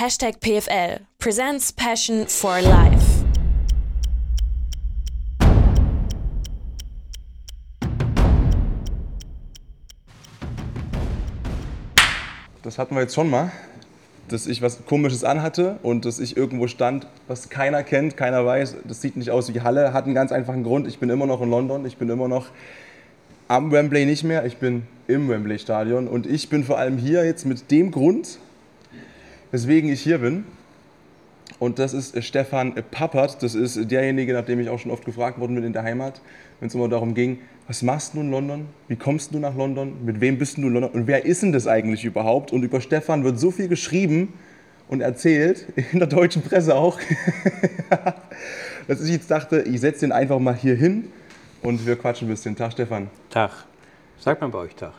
Hashtag PFL presents Passion for Life. Das hatten wir jetzt schon mal, dass ich was Komisches anhatte und dass ich irgendwo stand, was keiner kennt, keiner weiß. Das sieht nicht aus wie Halle, hat einen ganz einfachen Grund. Ich bin immer noch in London, ich bin immer noch am Wembley nicht mehr, ich bin im Wembley Stadion und ich bin vor allem hier jetzt mit dem Grund, weswegen ich hier bin. Und das ist Stefan Pappert, das ist derjenige, nach dem ich auch schon oft gefragt worden bin in der Heimat, wenn es immer darum ging, was machst du in London? Wie kommst du nach London? Mit wem bist du in London? Und wer ist denn das eigentlich überhaupt? Und über Stefan wird so viel geschrieben und erzählt, in der deutschen Presse auch, dass ich jetzt dachte, ich setze den einfach mal hier hin und wir quatschen ein bisschen. Tag, Stefan. Tag. Sagt man bei euch Tag?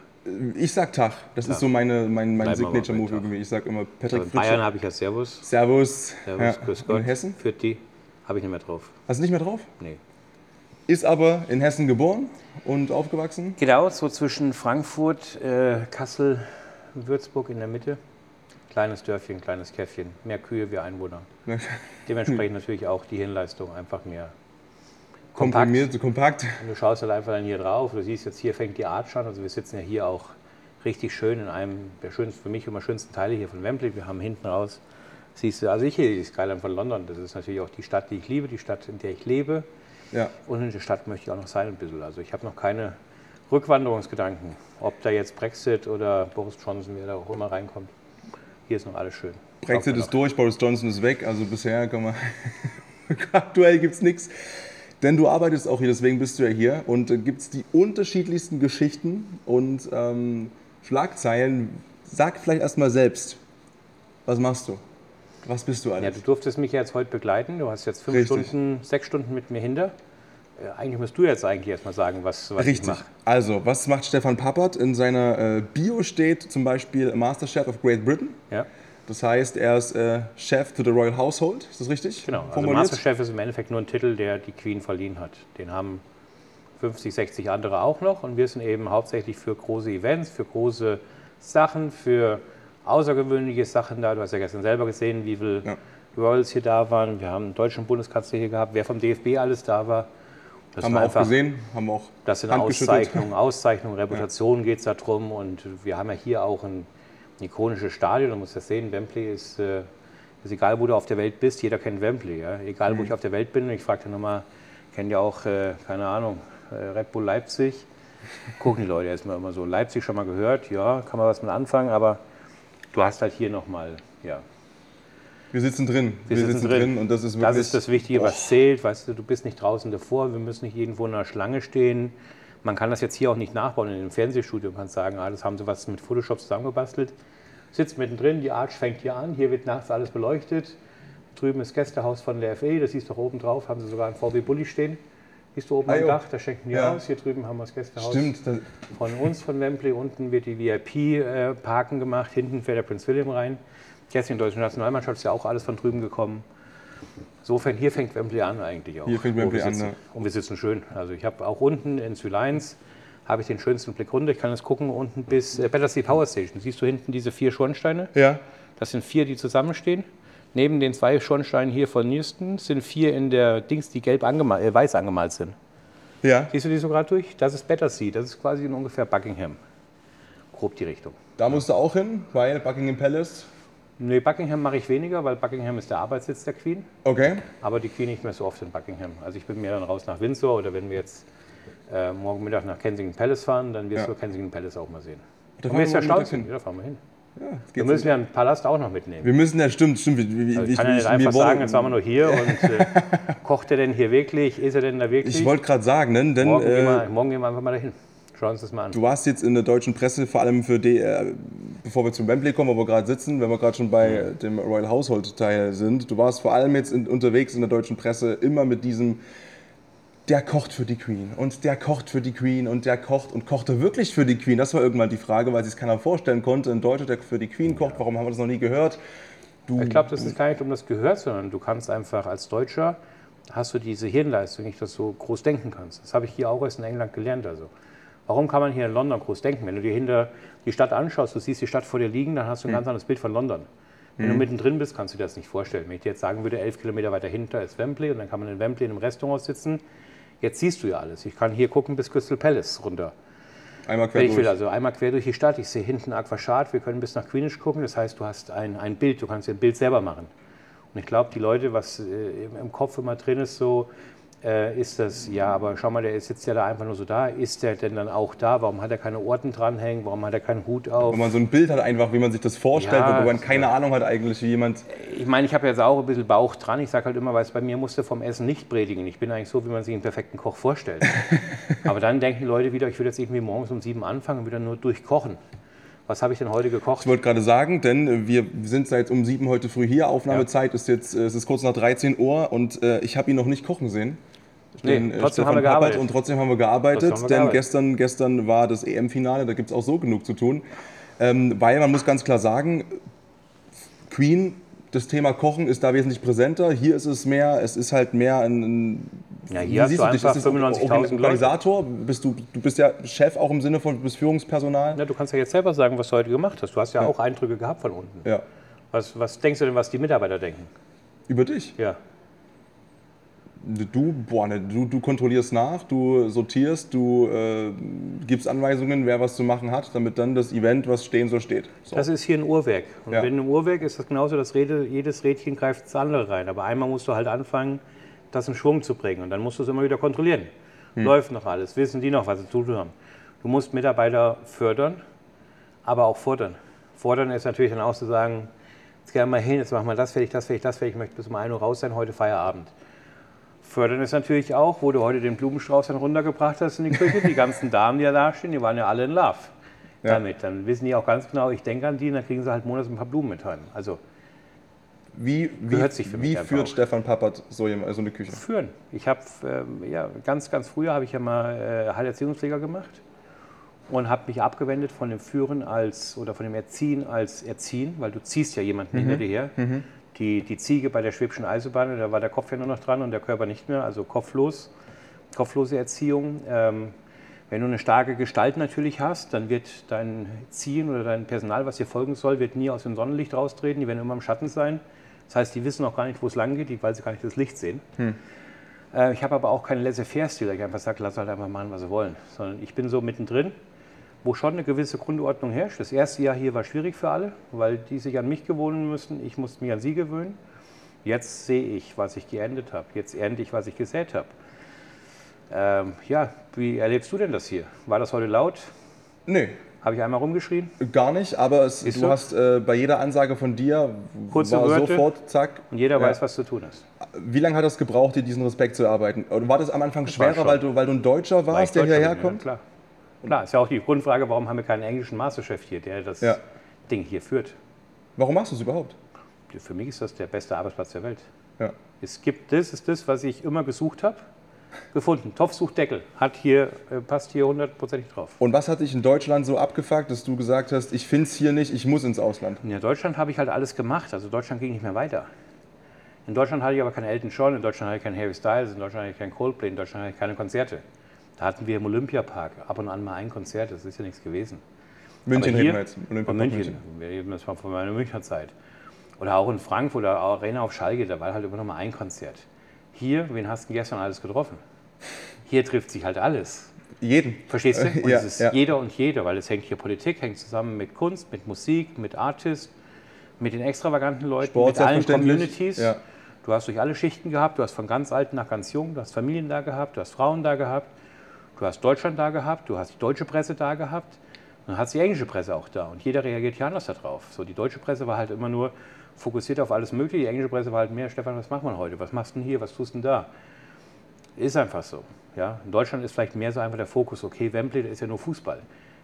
Ich sag Tag. Das Tag. ist so meine, mein, mein Signature-Move irgendwie. Ich sag immer Also Patrick in Bayern habe ich ja Servus. Servus. Servus, Ja. grüß Und Gott. in Hessen? Für die habe ich nicht mehr drauf. Hast du nicht mehr drauf? Nee. Ist aber in Hessen geboren und aufgewachsen. Genau, so zwischen Frankfurt, äh, Kassel, Würzburg in der Mitte. Kleines Dörfchen, kleines Käffchen. Mehr Kühe wie Einwohner. Dementsprechend natürlich auch die Hinleistung einfach mehr. Kompakt. Komprimiert, so kompakt. Und du schaust halt einfach dann hier drauf. Du siehst jetzt hier fängt die Arch an. Also wir sitzen ja hier auch richtig schön in einem der schönsten, für mich immer schönsten Teile hier von Wembley. Wir haben hinten raus, siehst du, also ich hier die Skyline von London. Das ist natürlich auch die Stadt, die ich liebe, die Stadt, in der ich lebe. Ja. Und in der Stadt möchte ich auch noch sein ein bisschen. Also ich habe noch keine Rückwanderungsgedanken. Ob da jetzt Brexit oder Boris Johnson, wer da auch immer reinkommt. Hier ist noch alles schön. Brexit ist durch, Boris Johnson ist weg. Also bisher kann man. Aktuell gibt es nichts. Denn du arbeitest auch hier, deswegen bist du ja hier. Und äh, gibt es die unterschiedlichsten Geschichten und ähm, Schlagzeilen. Sag vielleicht erstmal selbst, was machst du? Was bist du Ja, alles? du durftest mich ja jetzt heute begleiten. Du hast jetzt fünf Richtig. Stunden, sechs Stunden mit mir hinter. Äh, Eigentlich musst du jetzt eigentlich erstmal sagen, was, was ich Richtig. mache. Also, was macht Stefan Pappert? In seiner äh, Bio steht zum Beispiel Master Chef of Great Britain. Ja, Das heißt, er ist äh, Chef to the Royal Household. Ist das richtig? genau. Also formuliert? Masterchef ist im Endeffekt nur ein Titel, der die Queen verliehen hat. Den haben 50, 60 andere auch noch. Und wir sind eben hauptsächlich für große Events, für große Sachen, für außergewöhnliche Sachen da. Du hast ja gestern selber gesehen, wie viele Ja. Royals hier da waren. Wir haben einen deutschen Bundeskanzler hier gehabt, wer vom DFB alles da war. Das Haben wir auch einfach- gesehen, haben wir auch Das sind. Auszeichnungen, Auszeichnungen, Reputation geht es darum. Und wir haben ja hier auch ein, ein ikonisches Stadion. Du musst das sehen, Wembley ist, äh, ist egal, wo du auf der Welt bist, jeder kennt Wembley. Ja? Egal, Mhm. wo ich auf der Welt bin. Ich fragte nochmal, kennt ihr auch, äh, keine Ahnung, äh, Red Bull Leipzig? Gucken die Leute erstmal immer so, Leipzig schon mal gehört, ja, kann man was mit anfangen, aber du hast halt hier nochmal, ja, Wir sitzen drin. Wir, sitzen drin. und das ist wirklich. das ist das Wichtige, was zählt. Weißt du, du bist nicht draußen davor, wir müssen nicht irgendwo in einer Schlange stehen. Man kann das jetzt hier auch nicht nachbauen in einem Fernsehstudio. Man kann sagen, ah, das haben sie was mit Photoshop zusammengebastelt. Sitzt mittendrin, die Arch fängt hier an, hier wird nachts alles beleuchtet. Drüben ist Gästehaus von der FE, das siehst du oben drauf, haben sie sogar einen VW Bulli stehen. Siehst du oben Ah, am. Dach, da schenken die Ja. aus. Hier drüben haben wir das Gästehaus Stimmt. Das, von uns, von Wembley. Unten wird die VIP-Parken gemacht, hinten fährt der Prinz William rein. Gestern die deutsche Nationalmannschaft ist ja auch alles von drüben gekommen. Insofern, hier fängt Wembley an eigentlich auch. Hier fängt Wembley wir an, ne? Und wir sitzen schön. Also ich habe auch unten in Sylines habe ich den schönsten Blick runter. Ich kann jetzt gucken unten bis äh, Battersea Power Station. Siehst du hinten diese vier Schornsteine? ja. Das sind vier, die zusammenstehen. Neben den zwei Schornsteinen hier von Newston sind vier in der Dings, die gelb angemalt, äh, weiß angemalt sind. Ja. Siehst du die so gerade durch? Das ist Battersea. Das ist quasi in ungefähr Buckingham. Grob die Richtung. Da musst du auch hin, weil Buckingham Palace. Nee, Buckingham mache ich weniger, weil Buckingham ist der Arbeitssitz der Queen. Okay. Aber die Queen nicht mehr so oft in Buckingham. Also ich bin mehr dann raus nach Windsor oder wenn wir jetzt äh, morgen Mittag nach Kensington Palace fahren, dann wirst Ja. du Kensington Palace auch mal sehen. Da fahren wir wir ja hin. Ja, da fahren wir hin. Ja, Wir müssen ja einen Palast auch noch mitnehmen. Wir müssen, ja, stimmt, stimmt. Wie, wie, Also ich kann ja nicht einfach sagen, jetzt waren wir nur hier und äh, kocht er denn hier wirklich? Ist er denn da wirklich? Ich wollte gerade sagen, ne, denn morgen, gehen äh, wir, morgen gehen wir einfach mal dahin. Schauen uns das mal an. du warst jetzt in der deutschen Presse, vor allem für die, äh, bevor wir zum Wembley kommen, wo wir gerade sitzen, wenn wir gerade schon bei äh, dem Royal Household Teil sind. Du warst vor allem jetzt in, unterwegs in der deutschen Presse immer mit diesem der kocht für die Queen und der kocht für die Queen und der kocht und kocht er wirklich für die Queen? Das war irgendwann die Frage, weil sich keiner vorstellen konnte. Ein Deutscher, der für die Queen kocht, warum haben wir das noch nie gehört? Du, Ich glaube, das ist gar nicht um das gehört, sondern du kannst einfach als Deutscher, hast du diese Hirnleistung nicht, dass du groß denken kannst. Das habe ich hier auch erst in England gelernt. Also. Warum kann man hier in London groß denken? Wenn du dir hinter die Stadt anschaust, du siehst die Stadt vor dir liegen, dann hast du ein ganz anderes Bild von London. Wenn du mittendrin bist, kannst du dir das nicht vorstellen. Wenn ich dir jetzt sagen würde, elf Kilometer weiter hinter ist Wembley und dann kann man in Wembley in einem Restaurant sitzen, jetzt siehst du ja alles. Ich kann hier gucken bis Crystal Palace runter. Einmal quer ich will, durch. also einmal quer durch die Stadt. Ich sehe hinten Aquashard, wir können bis nach Queenish gucken. Das heißt, du hast ein, ein Bild, du kannst dir ein Bild selber machen. Und ich glaube, die Leute, was äh, im Kopf immer drin ist, so äh, ist das, ja, aber schau mal, der sitzt ja da einfach nur so da. Ist der denn dann auch da? Warum hat er keine Orten dranhängen? Warum hat er keinen Hut auf? Wo man so ein Bild hat, einfach, wie man sich das vorstellt, Ja, wo man keine Ahnung hat eigentlich, wie jemand. Ich meine, ich habe jetzt auch ein bisschen Bauch dran. Ich sage halt immer, weil es bei mir musste vom Essen nicht predigen. Ich bin eigentlich so, wie man sich einen perfekten Koch vorstellt. Aber dann denken die Leute wieder, ich würde jetzt irgendwie morgens um sieben anfangen und wieder nur durchkochen. Was habe ich denn heute gekocht? Ich wollte gerade sagen, denn wir sind seit um sieben heute früh hier. Aufnahmezeit ist jetzt, äh, es ist kurz nach 13 Uhr und äh, ich habe ihn noch nicht kochen sehen. Den, äh, trotzdem haben wir Stefan Pappert gearbeitet. Und trotzdem haben wir gearbeitet, haben wir denn gearbeitet. Gestern, gestern war das EM-Finale, da gibt es auch so genug zu tun. Ähm, weil man muss ganz klar sagen, Queen, das Thema Kochen ist da wesentlich präsenter. Hier ist es mehr, es ist halt mehr ein, Ja, hier hast du dich? einfach Ist es 95.000 Leute. Organisator? Bist du, du bist ja Chef auch im Sinne von du bist Führungspersonal? Na, du kannst ja jetzt selber sagen, was du heute gemacht hast. Du hast ja, auch Eindrücke gehabt von unten. Ja. Was, was denkst du denn, was die Mitarbeiter denken? Über dich. Ja. Du, boah, ne, du, du kontrollierst nach, du sortierst, du äh, gibst Anweisungen, wer was zu machen hat, damit dann das Event, was stehen soll, steht. So. Das ist hier ein Uhrwerk. Und Ja. wenn im Uhrwerk ist das genauso, dass jedes Rädchen greift ins andere rein. Aber einmal musst du halt anfangen, das in Schwung zu bringen. Und dann musst du es immer wieder kontrollieren. Hm. Läuft noch alles? Wissen die noch, was sie zu tun haben? Du musst Mitarbeiter fördern, aber auch fordern. Fordern ist natürlich dann auch zu sagen, jetzt gehen wir mal hin, jetzt machen wir das fertig, das fertig, das fertig, ich möchte bis um 1 Uhr raus sein, heute Feierabend. Fördern ist natürlich auch, wo du heute den Blumenstrauß dann runtergebracht hast in die Küche, die ganzen Damen, die da dastehen, die waren ja alle in Love Ja. damit. Dann wissen die auch ganz genau, ich denke an die, und dann kriegen sie halt monats ein paar Blumen mit heim. Also wie wie, wie führt auch. Stefan Pappert so, so eine Küche? führen. Ich habe ähm, ja, ganz, ganz früher habe ich ja mal äh, Heilerziehungspfleger gemacht und habe mich abgewendet von dem Führen als oder von dem Erziehen als Erziehen, weil du ziehst ja jemanden hinter dir her. Die, die Ziege bei der Schwäbischen Eisenbahn, da war der Kopf ja nur noch dran und der Körper nicht mehr, also kopflos, kopflose Erziehung. Ähm, wenn du eine starke Gestalt natürlich hast, dann wird dein Ziehen oder dein Personal, was dir folgen soll, wird nie aus dem Sonnenlicht raustreten, die werden immer im Schatten sein. Das heißt, die wissen auch gar nicht, wo es lang geht, die- weil sie gar nicht das Licht sehen. Äh, Ich habe aber auch keinen Laissez-faire-Stil, ich einfach sage, lass halt einfach machen, was sie wollen. Sondern ich bin so mittendrin, wo schon eine gewisse Grundordnung herrscht. Das erste Jahr hier war schwierig für alle, weil die sich an mich gewöhnen müssen. Ich musste mich an sie gewöhnen. Jetzt sehe ich, was ich geerntet habe. Jetzt ernte ich, was ich gesät habe. Ähm, ja, wie erlebst du denn das hier? War das heute laut? Nee, Habe ich einmal rumgeschrien? gar nicht, aber es, du du? hast äh, bei jeder Ansage von dir Kurze war Wörter. sofort, zack. Und jeder Ja. weiß, was zu tun ist. Wie lange hat das gebraucht, dir diesen Respekt zu erarbeiten? Oder war das am Anfang war schwerer, weil du, weil du ein Deutscher warst, ich der Deutscher hierher kommt? Ja, klar. Klar, ist ja auch die Grundfrage, warum haben wir keinen englischen Masterchef hier, der das Ja. Ding hier führt. Warum machst du es überhaupt? Für mich ist das der beste Arbeitsplatz der Welt. Ja. Es gibt das, ist das, was ich immer gesucht habe, gefunden. Topf sucht Deckel. Hat hier, äh, passt hier hundertprozentig drauf. Und was hat dich in Deutschland so abgefuckt, dass du gesagt hast, ich finde es hier nicht, ich muss ins Ausland? In Deutschland habe ich halt alles gemacht. Also Deutschland ging nicht mehr weiter. In Deutschland hatte ich aber keinen Elton John, in Deutschland hatte ich keinen Harry Styles, in Deutschland hatte ich keinen Coldplay, in Deutschland hatte ich keine Konzerte. Da hatten wir im Olympiapark ab und an mal ein Konzert, das ist ja nichts gewesen. München Aber reden hier, wir jetzt. Olympiapark Von München. Wir reden das von von meiner Münchner Zeit. Oder auch in Frankfurt oder Arena auf Schalke, da war halt immer noch mal ein Konzert. Hier, wen hast du gestern alles getroffen? Hier trifft sich halt alles. Jeden. Verstehst du? Äh, Und ja, es ist ja. jeder und jeder, weil es hängt hier Politik, hängt zusammen mit Kunst, mit Musik, mit Artist, mit den extravaganten Leuten, Sport mit allen. Communities. Ja. Du hast durch alle Schichten gehabt, du hast von ganz alt nach ganz jung, du hast Familien da gehabt, du hast Frauen da gehabt, du hast Deutschland da gehabt, du hast die deutsche Presse da gehabt, dann hast die englische Presse auch da und jeder reagiert hier anders darauf. So, die deutsche Presse war halt immer nur fokussiert auf alles Mögliche, die englische Presse war halt mehr, Stefan, was macht man heute, was machst du denn hier, was tust du denn da? Ist einfach so. Ja? In Deutschland ist vielleicht mehr so einfach der Fokus, okay, Wembley, ist ja nur Fußball.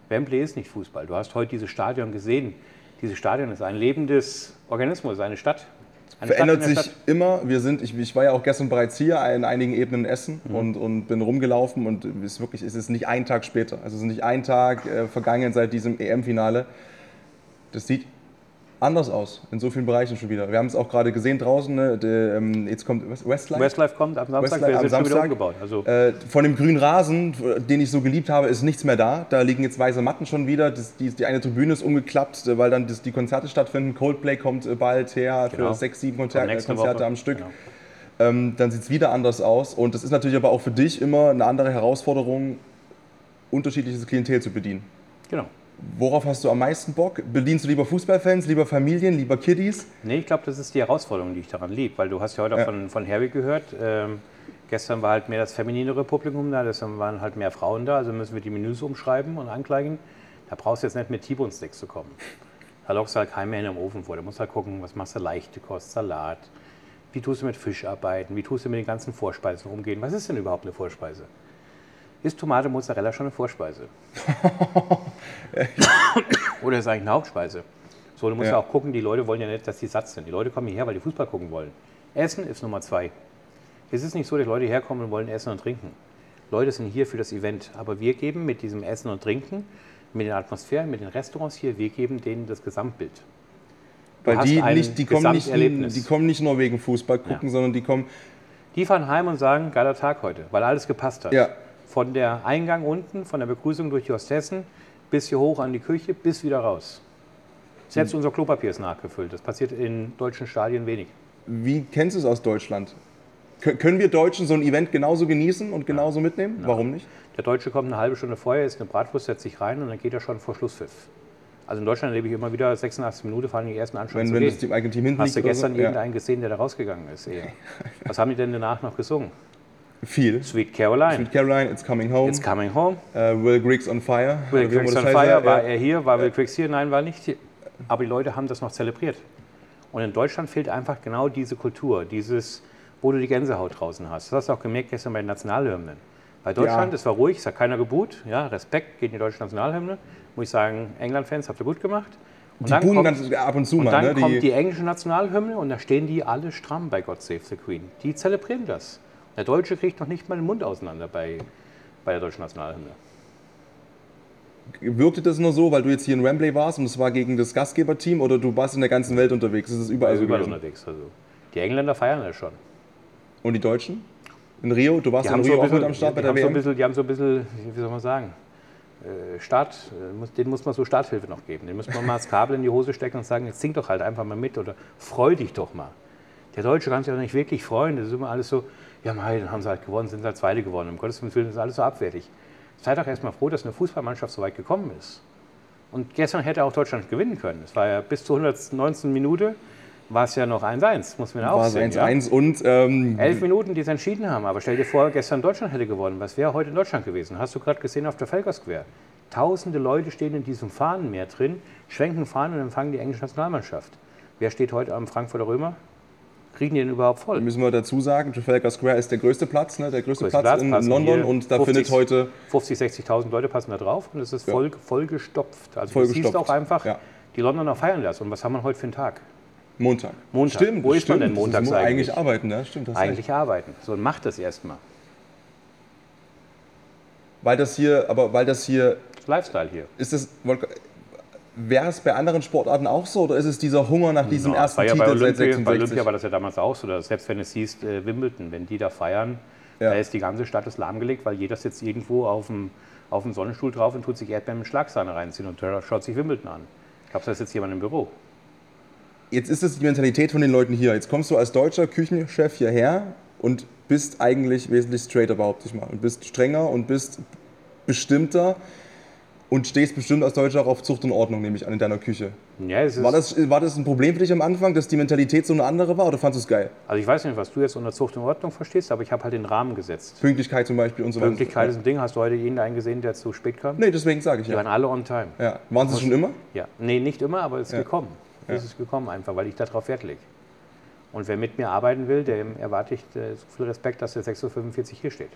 Wembley ist nicht Fußball. Du hast heute dieses Stadion gesehen. Dieses Stadion ist ein lebendes Organismus, eine Stadt. Eine Verändert sich immer. Wir sind, ich, ich war ja auch gestern bereits hier in einigen Ebenen in Essen Mhm. und, und bin rumgelaufen und es ist wirklich, es ist nicht ein Tag später. Also es ist nicht ein Tag äh, vergangen seit diesem EM-Finale. Das sieht anders aus, in so vielen Bereichen schon wieder. Wir haben es auch gerade gesehen draußen, ne? Der, ähm, jetzt kommt Westlife. Westlife kommt am Samstag, Westlife wir am Samstag. umgebaut. Also Äh, von dem grünen Rasen, den ich so geliebt habe, ist nichts mehr da. Da liegen jetzt weiße Matten schon wieder. Das, die, die eine Tribüne ist umgeklappt, äh, weil dann das, die Konzerte stattfinden. Coldplay kommt äh, bald her Genau. für sechs, sieben äh, Konzerte Woche. am Stück. Genau. Ähm, dann sieht es wieder anders aus. Und das ist natürlich aber auch für dich immer eine andere Herausforderung, unterschiedliches Klientel zu bedienen. Genau. Worauf hast du am meisten Bock? Bedienst du lieber Fußballfans, lieber Familien, lieber Kiddies? Nee, ich glaube, das ist die Herausforderung, die ich daran liebe, weil du hast ja heute auch Ja. von, von Herwig gehört. Ähm, gestern war halt mehr das femininere Publikum da, gestern waren halt mehr Frauen da, also müssen wir die Menüs umschreiben und ankleiden. Da brauchst du jetzt nicht mit T-Bone Sticks zu kommen. Da lockst du halt keinen mehr in den Ofen vor. Da musst du halt gucken, was machst du leichte Kost, Salat. Wie tust du mit Fisch arbeiten? Wie tust du mit den ganzen Vorspeisen umgehen? Was ist denn überhaupt eine Vorspeise? Ist Tomate Mozzarella schon eine Vorspeise? Oder ist eigentlich eine Hauptspeise? So, du musst ja. Ja. auch gucken, die Leute wollen ja nicht, dass die satt sind. Die Leute kommen hierher, weil die Fußball gucken wollen. Essen ist Nummer zwei. Es ist nicht so, dass Leute herkommen und wollen essen und trinken. Leute sind hier für das Event. Aber wir geben mit diesem Essen und Trinken, mit den Atmosphären, mit den Restaurants hier, wir geben denen das Gesamtbild. Du Weil die, nicht, die, kommen nicht, die kommen nicht nur wegen Fußball gucken, sondern die kommen. Die fahren heim und sagen, geiler Tag heute, weil alles gepasst hat. Ja. Von der Eingang unten, von der Begrüßung durch die Hostessen, bis hier hoch an die Küche, bis wieder raus. Selbst Hm. unser Klopapier ist nachgefüllt. Das passiert in deutschen Stadien wenig. Wie kennst du es aus Deutschland? Kö- Können wir Deutschen so ein Event genauso genießen und genauso mitnehmen? Warum nicht? Der Deutsche kommt eine halbe Stunde vorher, isst eine Bratwurst, setzt sich rein und dann geht er schon vor Schlusspfiff. Also in Deutschland erlebe ich immer wieder 86 Minuten, fahren die ersten an schon Wenn, wenn das Team hinten Hast du gestern so? Ja. irgendeinen gesehen, der da rausgegangen ist? Eher. Was haben die denn danach noch gesungen? Viel. Sweet Caroline. Mit Caroline, It's Coming Home. It's coming home. äh, Will Griggs on Fire. Will immer on Fire, war er hier, war Will Quicks hier? Nein, war nicht hier. Aber die Leute haben das noch zelebriert. Und in Deutschland fehlt einfach genau diese Kultur, dieses, wo du die Gänsehaut draußen hast. Das hast du auch gemerkt gestern bei den Nationalhymnen. Bei Deutschland, Ja. es war ruhig, es hat keiner geboot. Ja, Respekt geht in die deutsche Nationalhymne. Muss ich sagen, England-Fans, habt ihr gut gemacht. Und Die buhen kommt, ab und zu und mal. dann ne? kommt die englische Nationalhymne und da stehen die alle stramm bei God Save the Queen. Die zelebrieren das. Der Deutsche kriegt noch nicht mal den Mund auseinander bei, bei der deutschen Nationalhymne. Wirkte das nur so, weil du jetzt hier in Wembley warst und es war gegen das Gastgeberteam oder du warst in der ganzen Welt unterwegs? Ist es überall Also so überall gewesen? unterwegs. Also. Die Engländer feiern das schon. Und die Deutschen? In Rio? Du warst in so Rio ein auch mit bisschen, am Start bei der haben so ein WM? bisschen, die haben so ein bisschen, wie soll man sagen, äh, Start, äh, muss- denen muss man so Starthilfe noch geben. Den muss man mal das Kabel in die Hose stecken und sagen, jetzt sing doch halt einfach mal mit oder freu dich doch mal. Der Deutsche kann sich doch nicht wirklich freuen. Das ist immer alles so, ja dann haben sie halt gewonnen, sind halt Zweite gewonnen. Um Gottes Willen, ist alles so abwertig. Seid doch erstmal froh, dass eine Fußballmannschaft so weit gekommen ist. Und gestern hätte auch Deutschland gewinnen können. Es war ja bis zur 119. Minute, war es ja noch 1-1, muss man ja auch War es sehen. 1-1 und ähm, Elf Minuten, die es entschieden haben. Aber stell dir vor, gestern Deutschland hätte gewonnen. Was wäre heute in Deutschland gewesen? Hast du gerade gesehen auf der Square? Tausende Leute stehen in diesem Fahnenmeer drin, schwenken Fahnen und empfangen die englische Nationalmannschaft. Wer steht heute am Frankfurter Römer? Kriegen die den überhaupt voll? müssen wir dazu sagen, Trafalgar Square ist der größte Platz, ne? der größte Größter Platz, Platz, in London und da 50 findet heute 50, 60.000 Leute passen da drauf und es ist Ja. voll, vollgestopft. Also du Vollgestopft, siehst auch einfach ja. die Londoner feiern das. Und was haben wir heute für einen Tag? Montag. Montag. Stimmt, Wo ist stimmt. man denn montags mo- eigentlich? Eigentlich arbeiten, ne? Stimmt, das Eigentlich arbeiten. So, und macht das erstmal. Weil das hier, aber weil das hier, Das Lifestyle hier. ist das, wäre es bei anderen Sportarten auch so oder ist es dieser Hunger nach diesem Ja, ersten war ja Titel bei seit Olympia, 66? bei Olympia war das ja damals auch so. Dass selbst wenn es hieß, äh, Wimbledon, wenn die da feiern, Ja. da ist die ganze Stadt ist lahmgelegt, weil jeder sitzt irgendwo auf dem, auf dem Sonnenstuhl drauf und tut sich Erdbeeren mit Schlagsahne reinziehen und schaut sich Wimbledon an. Ich glaube, da ist jetzt jemand im Büro. Jetzt ist es die Mentalität von den Leuten hier. Jetzt kommst du als deutscher Küchenchef hierher und bist eigentlich wesentlich straighter, behaupte ich mal. Und bist strenger und bist bestimmter und stehst bestimmt als Deutscher auch auf Zucht und Ordnung, nehme ich an, in deiner Küche. Ja, es ist, War das, war das ein Problem für dich am Anfang, dass die Mentalität so eine andere war oder fandest du es geil? also ich weiß nicht, was du jetzt unter Zucht und Ordnung verstehst, aber ich habe halt den Rahmen gesetzt. Pünktlichkeit zum Beispiel und so weiter. Pünktlichkeit ist ein Ding. Hast du heute jeden gesehen, der zu spät kam? Nee, deswegen sage ich Die ja. waren alle on time. ja. Waren sie schon immer? Ja, nee, nicht immer, aber es ist Ja. gekommen. Es ist gekommen einfach, weil ich darauf Wert lege. Und wer mit mir arbeiten will, dem erwarte ich äh, so viel Respekt, dass er 6.45 Uhr hier steht.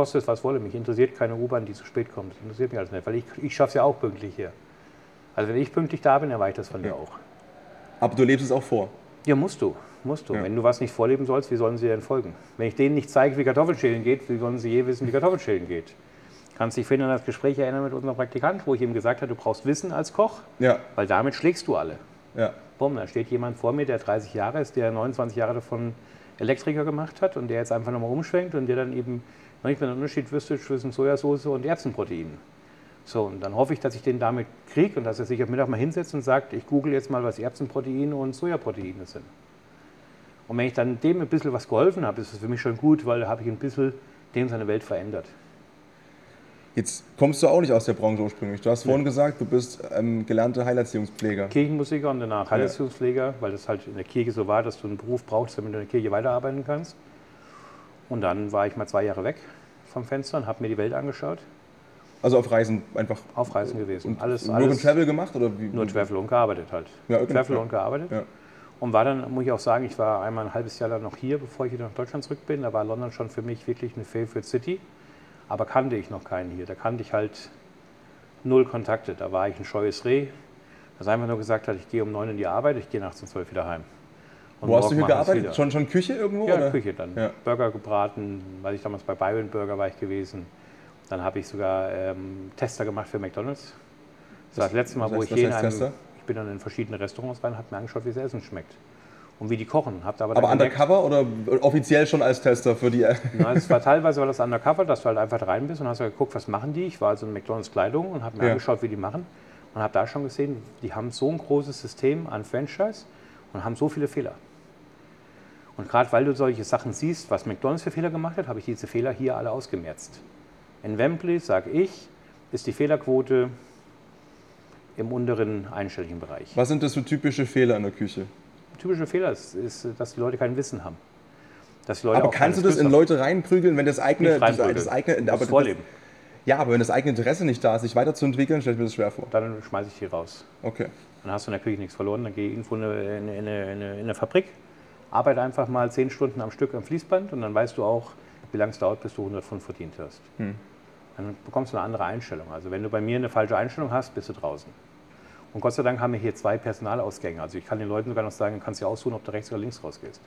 Kostet es was wolle, mich interessiert keine U-Bahn, die zu spät kommt. Das interessiert mich alles nicht, weil ich, ich schaffe es ja auch pünktlich hier. Also wenn ich pünktlich da bin, erwarte ich das von dir auch. Aber du lebst es auch vor. Ja, musst du. Musst du. Wenn du was nicht vorleben sollst, wie sollen sie denn folgen? Wenn ich denen nicht zeige, wie Kartoffelschälen geht, wie sollen sie je wissen, wie Kartoffelschälen geht? Kannst dich vorhin an das Gespräch erinnern mit unserem Praktikant, wo ich ihm gesagt habe, du brauchst Wissen als Koch, Ja. weil damit schlägst du alle. Ja. Bumm, da steht jemand vor mir, der 30 Jahre ist, der 29 Jahre davon Elektriker gemacht hat und der jetzt einfach nochmal umschwenkt und der dann eben nicht mehr den Unterschied wüsste zwischen Sojasauce und Erbsenprotein. So, und dann hoffe ich, dass ich den damit kriege und dass er sich am Mittag mal hinsetzt und sagt, ich google jetzt mal, was Erbsenproteine und Sojaproteine sind. Und wenn ich dann dem ein bisschen was geholfen habe, ist es für mich schon gut, weil da habe ich ein bisschen dem seine Welt verändert. Jetzt kommst du auch nicht aus der Branche ursprünglich. Du hast vorhin gesagt, du bist ähm, gelernter Heilerziehungspfleger. Kirchenmusiker und danach Heilerziehungspfleger, weil das halt in der Kirche so war, dass du einen Beruf brauchst, damit du in der Kirche weiterarbeiten kannst. Und dann war ich mal zwei Jahre weg vom Fenster und habe mir die Welt angeschaut. Also auf Reisen einfach. Auf Reisen gewesen. Und alles, nur alles, in Travel gemacht oder wie? Nur Travel und gearbeitet halt. Ja, okay. Travel und gearbeitet. Ja. Und war dann, muss ich auch sagen, ich war einmal ein halbes Jahr dann noch hier, bevor ich wieder nach Deutschland zurück bin. Da war London schon für mich wirklich eine Favorite City. Aber kannte ich noch keinen hier. Da kannte ich halt null Kontakte. Da war ich ein scheues Reh, das einfach nur gesagt hat, ich gehe um neun in die Arbeit, ich gehe nachts um zwölf wieder heim. Und Wo hast du hier gearbeitet? Schon, schon Küche irgendwo? Ja, oder? Küche dann. Ja. Burger gebraten, weil ich damals bei Byron Burger war ich gewesen. Dann habe ich sogar ähm, Tester gemacht für McDonalds. Das war das letzte Mal, wo heißt- ich hier in einem, Tester? ich bin dann in verschiedene Restaurants rein, habe mir angeschaut, wie das Essen schmeckt und wie die kochen. Hab da aber, Aber undercover oder offiziell schon als Tester für die. Na, es war teilweise war das undercover, dass du halt einfach rein bist und hast geguckt, was machen die. Ich war also in McDonalds Kleidung und habe mir Ja. angeschaut, wie die machen und habe da schon gesehen, die haben so ein großes System an Franchise und haben so viele Fehler. Und gerade weil du solche Sachen siehst, was McDonalds für Fehler gemacht hat, habe ich diese Fehler hier alle ausgemerzt. In Wembley, sage ich, ist die Fehlerquote im unteren einstelligen Bereich. Was sind das für typische Fehler in der Küche? Typische Fehler ist, ist, dass die Leute kein Wissen haben. Dass die Leute Aber kannst du das in Skills Leute reinprügeln, wenn das eigene, das, das eigene, aber Das Vorleben. ja, aber wenn das eigene Interesse nicht da ist, sich weiterzuentwickeln, stelle ich mir das schwer vor. Dann schmeiße ich die raus. Okay. Dann hast du in der Küche nichts verloren. Dann geh irgendwo in eine, in, eine, in, eine, in eine Fabrik, arbeite einfach mal zehn Stunden am Stück am Fließband und dann weißt du auch, wie lange es dauert, bis du 100 Pfund verdient hast. Dann bekommst du eine andere Einstellung. Also wenn du bei mir eine falsche Einstellung hast, bist du draußen. Und Gott sei Dank haben wir hier zwei Personalausgänge. Also ich kann den Leuten sogar noch sagen, du kannst dir aussuchen, ob du rechts oder links rausgehst.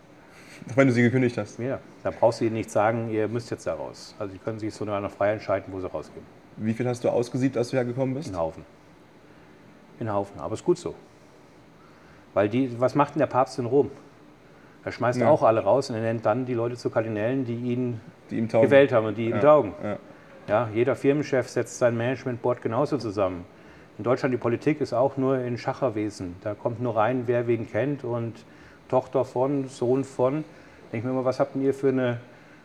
Auch wenn du sie gekündigt hast. Ja, da brauchst du ihnen nicht sagen, ihr müsst jetzt da raus. Also die können sich so noch frei entscheiden, wo sie rausgehen. Wie viel hast du ausgesiebt, als du hergekommen bist? In Haufen. In Haufen. Aber ist gut so. Weil die, was macht denn der Papst in Rom? Er schmeißt Ja. auch alle raus und er nennt dann die Leute zu Kardinälen, die ihn Die ihm taugen. gewählt haben und die ihm Ja, taugen. ja. Ja, jeder Firmenchef setzt sein Managementboard genauso zusammen. In Deutschland die Politik ist auch nur in Schacherwesen. Da kommt nur rein, wer wen kennt und Tochter von, Sohn von. Denke ich mir immer, was habt ihr für eine,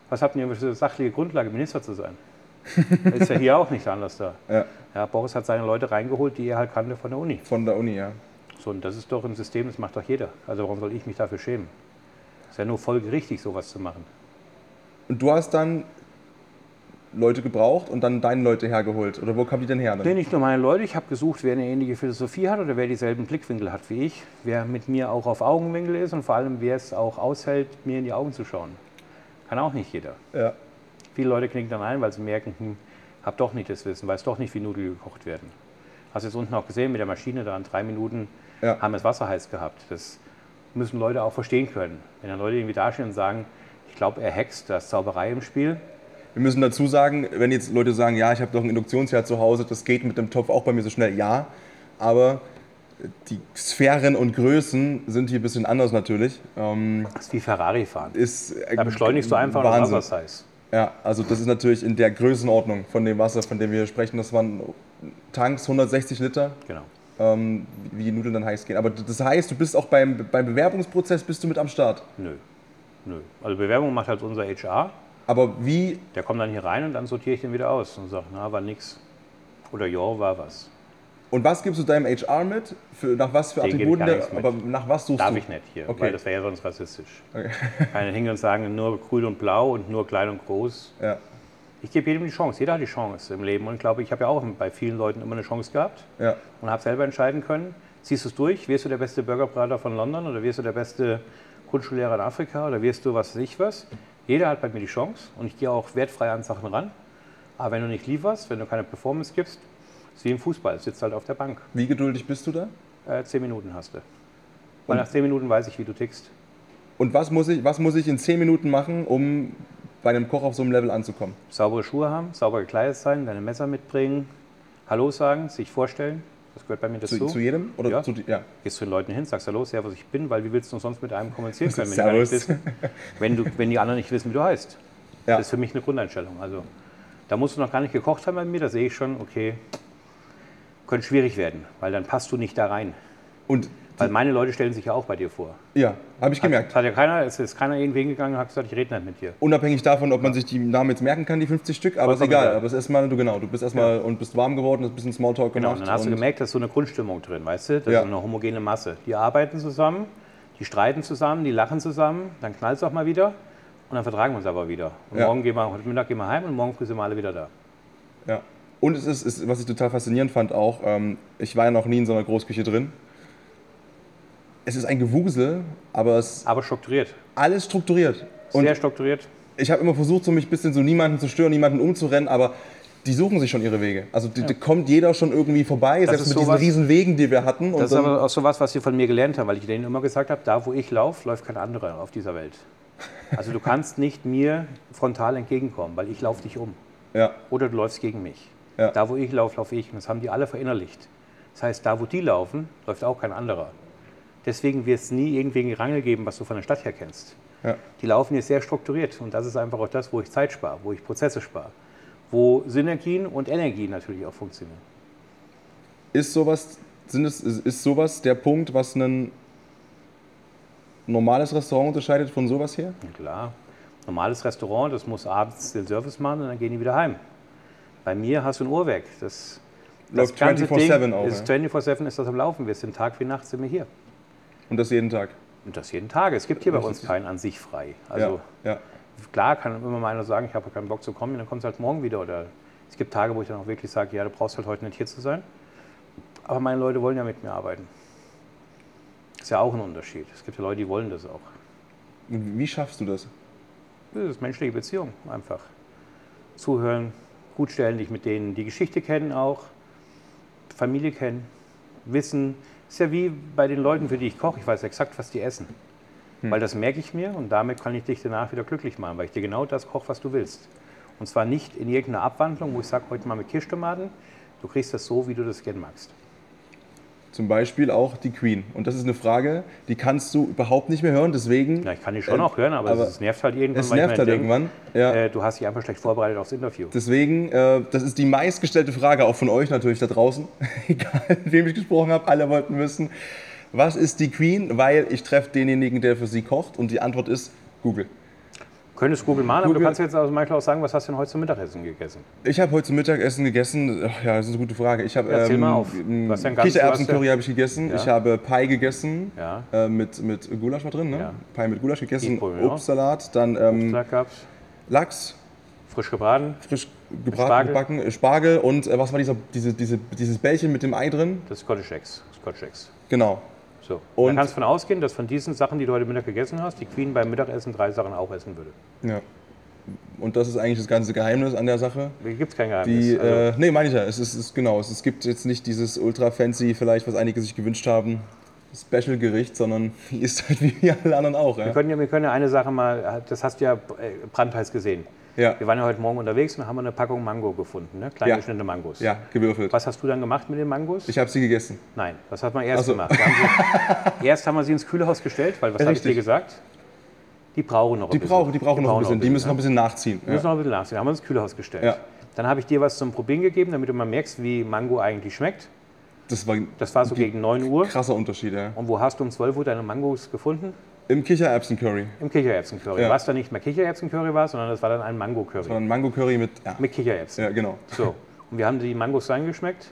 was habt ihr für eine sachliche Grundlage, Minister zu sein? ist ja hier auch nicht anders da. Ja, Ja, Boris hat seine Leute reingeholt, die er halt kannte von der Uni. von der Uni, ja. So, und das ist doch ein System, das macht doch jeder. Also warum soll ich mich dafür schämen? Ist ja nur folgerichtig, sowas zu machen. Und du hast dann Leute gebraucht und dann deine Leute hergeholt. Oder wo kamen die denn her? Nee, Dann? nicht nur meine Leute. Ich habe gesucht, wer eine ähnliche Philosophie hat oder wer dieselben Blickwinkel hat wie ich. Wer mit mir auch auf Augenwinkel ist und vor allem, wer es auch aushält, mir in die Augen zu schauen. Kann auch nicht jeder. Ja. Viele Leute knicken dann ein, weil sie merken, hm, hab doch nicht das Wissen, weiß doch nicht, wie Nudeln gekocht werden. Hast du jetzt unten auch gesehen mit der Maschine, da in drei Minuten Ja. haben wir das Wasser heiß gehabt. Das müssen Leute auch verstehen können. Wenn dann Leute irgendwie dastehen und sagen, ich glaube, er hext, da ist Zauberei im Spiel. Wir müssen dazu sagen, wenn jetzt Leute sagen, ja, ich habe doch ein Induktionsherd zu Hause, das geht mit dem Topf auch bei mir so schnell, ja. Aber die Sphären und Größen sind hier ein bisschen anders natürlich. Ähm, Das ist wie Ferrari fahren. ist, äh, Da beschleunigst du einfach und Wahnsinn. Ist heiß. Ja, also das ist natürlich in der Größenordnung von dem Wasser, von dem wir sprechen. Das waren Tanks 160 Liter, Genau. Ähm, wie die Nudeln dann heiß gehen. Aber das heißt, du bist auch beim, beim Bewerbungsprozess bist du mit am Start. Nö. Nö. Also Bewerbung macht halt unser HR. Aber wie, Der kommt dann hier rein und dann sortiere ich den wieder aus und sage, na, war nix. Oder ja, war was. und was gibst du deinem HR mit? Für, nach was für Attributen? der-. Aber nach was suchst Darf du? ich nicht hier, Okay. weil das wäre ja sonst rassistisch. Okay. Keine hingehen und sagen, nur grün und blau und nur klein und groß. Ja. Ich gebe jedem die Chance. Jeder hat die Chance im Leben. Und ich glaube, ich habe ja auch bei vielen Leuten immer eine Chance gehabt Ja. und habe selber entscheiden können. Ziehst du es durch? Wirst du der beste Burgerbrater von London oder wirst du der beste Grundschullehrer in Afrika oder wirst du was weiß ich was? Jeder hat bei mir die Chance und ich gehe auch wertfrei an Sachen ran. Aber wenn du nicht lieferst, wenn du keine Performance gibst, ist wie im Fußball, sitzt halt auf der Bank. Wie geduldig bist du da? Äh, zehn Minuten hast du. Weil Und- nach zehn Minuten weiß ich, wie du tickst. Und was muss ich, was muss ich in 10 Minuten machen, um bei einem Koch auf so einem Level anzukommen? Saubere Schuhe haben, sauber gekleidet sein, deine Messer mitbringen, Hallo sagen, sich vorstellen. Das gehört bei mir dazu. Zu, zu jedem? Oder Ja. zu ja. Gehst zu den Leuten hin, sagst Hallo, Servus, ich bin, weil wie willst du sonst mit einem kommunizieren können, wenn, Servus. die, wissen, wenn, du, wenn die anderen nicht wissen, wie du heißt. Ja. Das ist für mich eine Grundeinstellung. Also da musst du noch gar nicht gekocht haben bei mir, da sehe ich schon, okay, könnte schwierig werden, weil dann passt du nicht da rein. Und Weil meine Leute stellen sich ja auch bei dir vor. ja, habe ich gemerkt. Es hat ja keiner, es ist keiner irgendwo hingegangen und hat gesagt, ich rede nicht mit dir. Unabhängig davon, ob man sich die Namen jetzt merken kann, die 50 Stück, aber ist egal. egal. Aber es ist erstmal, du genau, du bist erstmal und bist warm geworden, hast ein bisschen Smalltalk Genau, gemacht. und dann hast du gemerkt, da ist so eine Grundstimmung drin, weißt du? Das Ja. ist eine homogene Masse. Die arbeiten zusammen, die streiten zusammen, die lachen zusammen, dann knallt es auch mal wieder und dann vertragen wir uns aber wieder. Und Ja. morgen gehen wir, heute Mittag gehen wir heim und morgen früh sind wir alle wieder da. Ja. Und es ist, ist, was ich total faszinierend fand auch, ähm, ich war ja noch nie in so einer Großküche drin. Es ist ein Gewusel, aber es ist Aber strukturiert, alles strukturiert. Und sehr strukturiert. ich habe immer versucht, so mich ein bisschen so niemanden zu stören, niemanden umzurennen, aber die suchen sich schon ihre Wege. Also die, da kommt jeder schon irgendwie vorbei, selbst ist mit diesen sowas- riesen Wegen, die wir hatten. Das ist aber auch so was, was sie von mir gelernt haben, weil ich denen immer gesagt habe, da wo ich laufe, läuft kein anderer auf dieser Welt. Also du kannst nicht mir frontal entgegenkommen, weil ich laufe dich um. ja, Oder du läufst gegen mich. Ja. Da, wo ich laufe, laufe ich. Und das haben die alle verinnerlicht. Das heißt, da, wo die laufen, läuft auch kein anderer. Deswegen wird es nie irgendwie einen Gerangel geben, was du von der Stadt her kennst. ja. Die laufen jetzt sehr strukturiert. Und das ist einfach auch das, wo ich Zeit spare, wo ich Prozesse spare. Wo Synergien und Energien natürlich auch funktionieren. Ist sowas, sind es, ist sowas der Punkt, was ein normales Restaurant unterscheidet von sowas hier? Klar, normales Restaurant, das muss abends den Service machen und dann gehen die wieder heim. Bei mir hast du ein Uhrwerk. Das, das Läuft ganze 24/7 Ding auch, ist 24-7 ist das am Laufen. Wir sind Tag wie Nacht sind wir hier. Und das jeden Tag. Und das jeden Tag. Es gibt hier bei uns keinen an sich frei. Also ja, ja. klar kann immer mal einer sagen, ich habe keinen Bock zu kommen, dann kommst du halt morgen wieder. Oder es gibt Tage, wo ich dann auch wirklich sage, ja, du brauchst halt heute nicht hier zu sein. Aber meine Leute wollen ja mit mir arbeiten. Ist ja auch ein Unterschied. Es gibt ja Leute, die wollen das auch. Wie schaffst du das? Das ist menschliche Beziehung einfach. Zuhören, gut stellen, dich mit denen die Geschichte kennen auch, Familie kennen, wissen. Ist ja wie bei den Leuten, für die ich koche. Ich weiß exakt, was die essen. Weil das merke ich mir und damit kann ich dich danach wieder glücklich machen, weil ich dir genau das koche, was du willst. Und zwar nicht in irgendeiner Abwandlung, wo ich sage, heute mal mit Kirschtomaten. Du kriegst das so, wie du das gerne magst. Zum Beispiel auch die Queen. Und das ist eine Frage, die kannst du überhaupt nicht mehr hören, deswegen. Ja, ich kann die schon Äh, auch hören, aber, aber es nervt halt irgendwann. es nervt halt denk, irgendwann. Ja. Äh, du hast dich einfach schlecht vorbereitet aufs Interview. Deswegen, äh, das ist die meistgestellte Frage auch von euch natürlich da draußen. Egal, mit wem ich gesprochen habe, alle wollten wissen, was ist die Queen? Weil ich treffe denjenigen, der für sie kocht. Und die Antwort ist Google. Könntest Google machen, aber du Google- kannst jetzt also manchmal auch sagen, was hast du denn heute zum Mittagessen gegessen? Ich habe heute zum Mittagessen gegessen. Ach ja, das ist eine gute Frage. Ich habe Erzähl mal auf. ähm, Kichererbsen-Curry denn- habe ich gegessen. Ja. Ich habe Pie gegessen. Ja. Äh, mit, mit Gulasch war drin, ne? Ja. Pie mit Gulasch gegessen. Obstsalat, dann ähm, Lachs, frisch gebraten, frisch gebraten, Spargel. gebacken, äh, Spargel und äh, was war dieser, diese, diese, dieses Bällchen mit dem Ei drin? das ist Scottish Eggs. Scottish Eggs. Genau. So. Und- da kannst du von ausgehen, dass von diesen Sachen, die du heute Mittag gegessen hast, die Queen beim Mittagessen drei Sachen auch essen würde. Ja. Und das ist eigentlich das ganze Geheimnis an der Sache. Gibt es kein Geheimnis. Die, also, äh, nee, meine ich ja. Es ist, es genau. Es, es gibt jetzt nicht dieses ultra fancy, vielleicht, was einige sich gewünscht haben, Special-Gericht, sondern die ist halt wie alle anderen auch. wir, Ja. können ja, wir können ja eine Sache mal, das hast du ja äh, brandheiß gesehen. Ja. Wir waren ja heute Morgen unterwegs und haben eine Packung Mango gefunden, ne? klein Ja. geschnittene Mangos. ja, gewürfelt. Was hast du dann gemacht mit den Mangos? Ich habe sie gegessen. Nein, das hat man erst so. gemacht. Wir haben sie, erst haben wir sie ins Kühlhaus gestellt, weil was habe ich dir gesagt? Die brauchen noch Die ein bisschen. brauchen, die brauchen noch ein bisschen. Die müssen noch ein ne? bisschen nachziehen. Die müssen Ja. noch ein bisschen nachziehen. Haben wir ins Kühlhaus gestellt. Ja. Dann habe ich dir was zum Probieren gegeben, damit du mal merkst, wie Mango eigentlich schmeckt. Das war Das war so gegen 9 Uhr. krasser Unterschied. Ja. Und wo hast du um 12 Uhr deine Mangos gefunden? Im Kichererbsen-Curry. Im Kichererbsen-Curry. Ja. Was dann nicht mehr Kichererbsen-Curry war, sondern das war dann ein Mango-Curry. ein Mango-Curry mit. Ja. Mit Kichererbsen. ja, genau. So. Und wir haben die Mangos reingeschmeckt.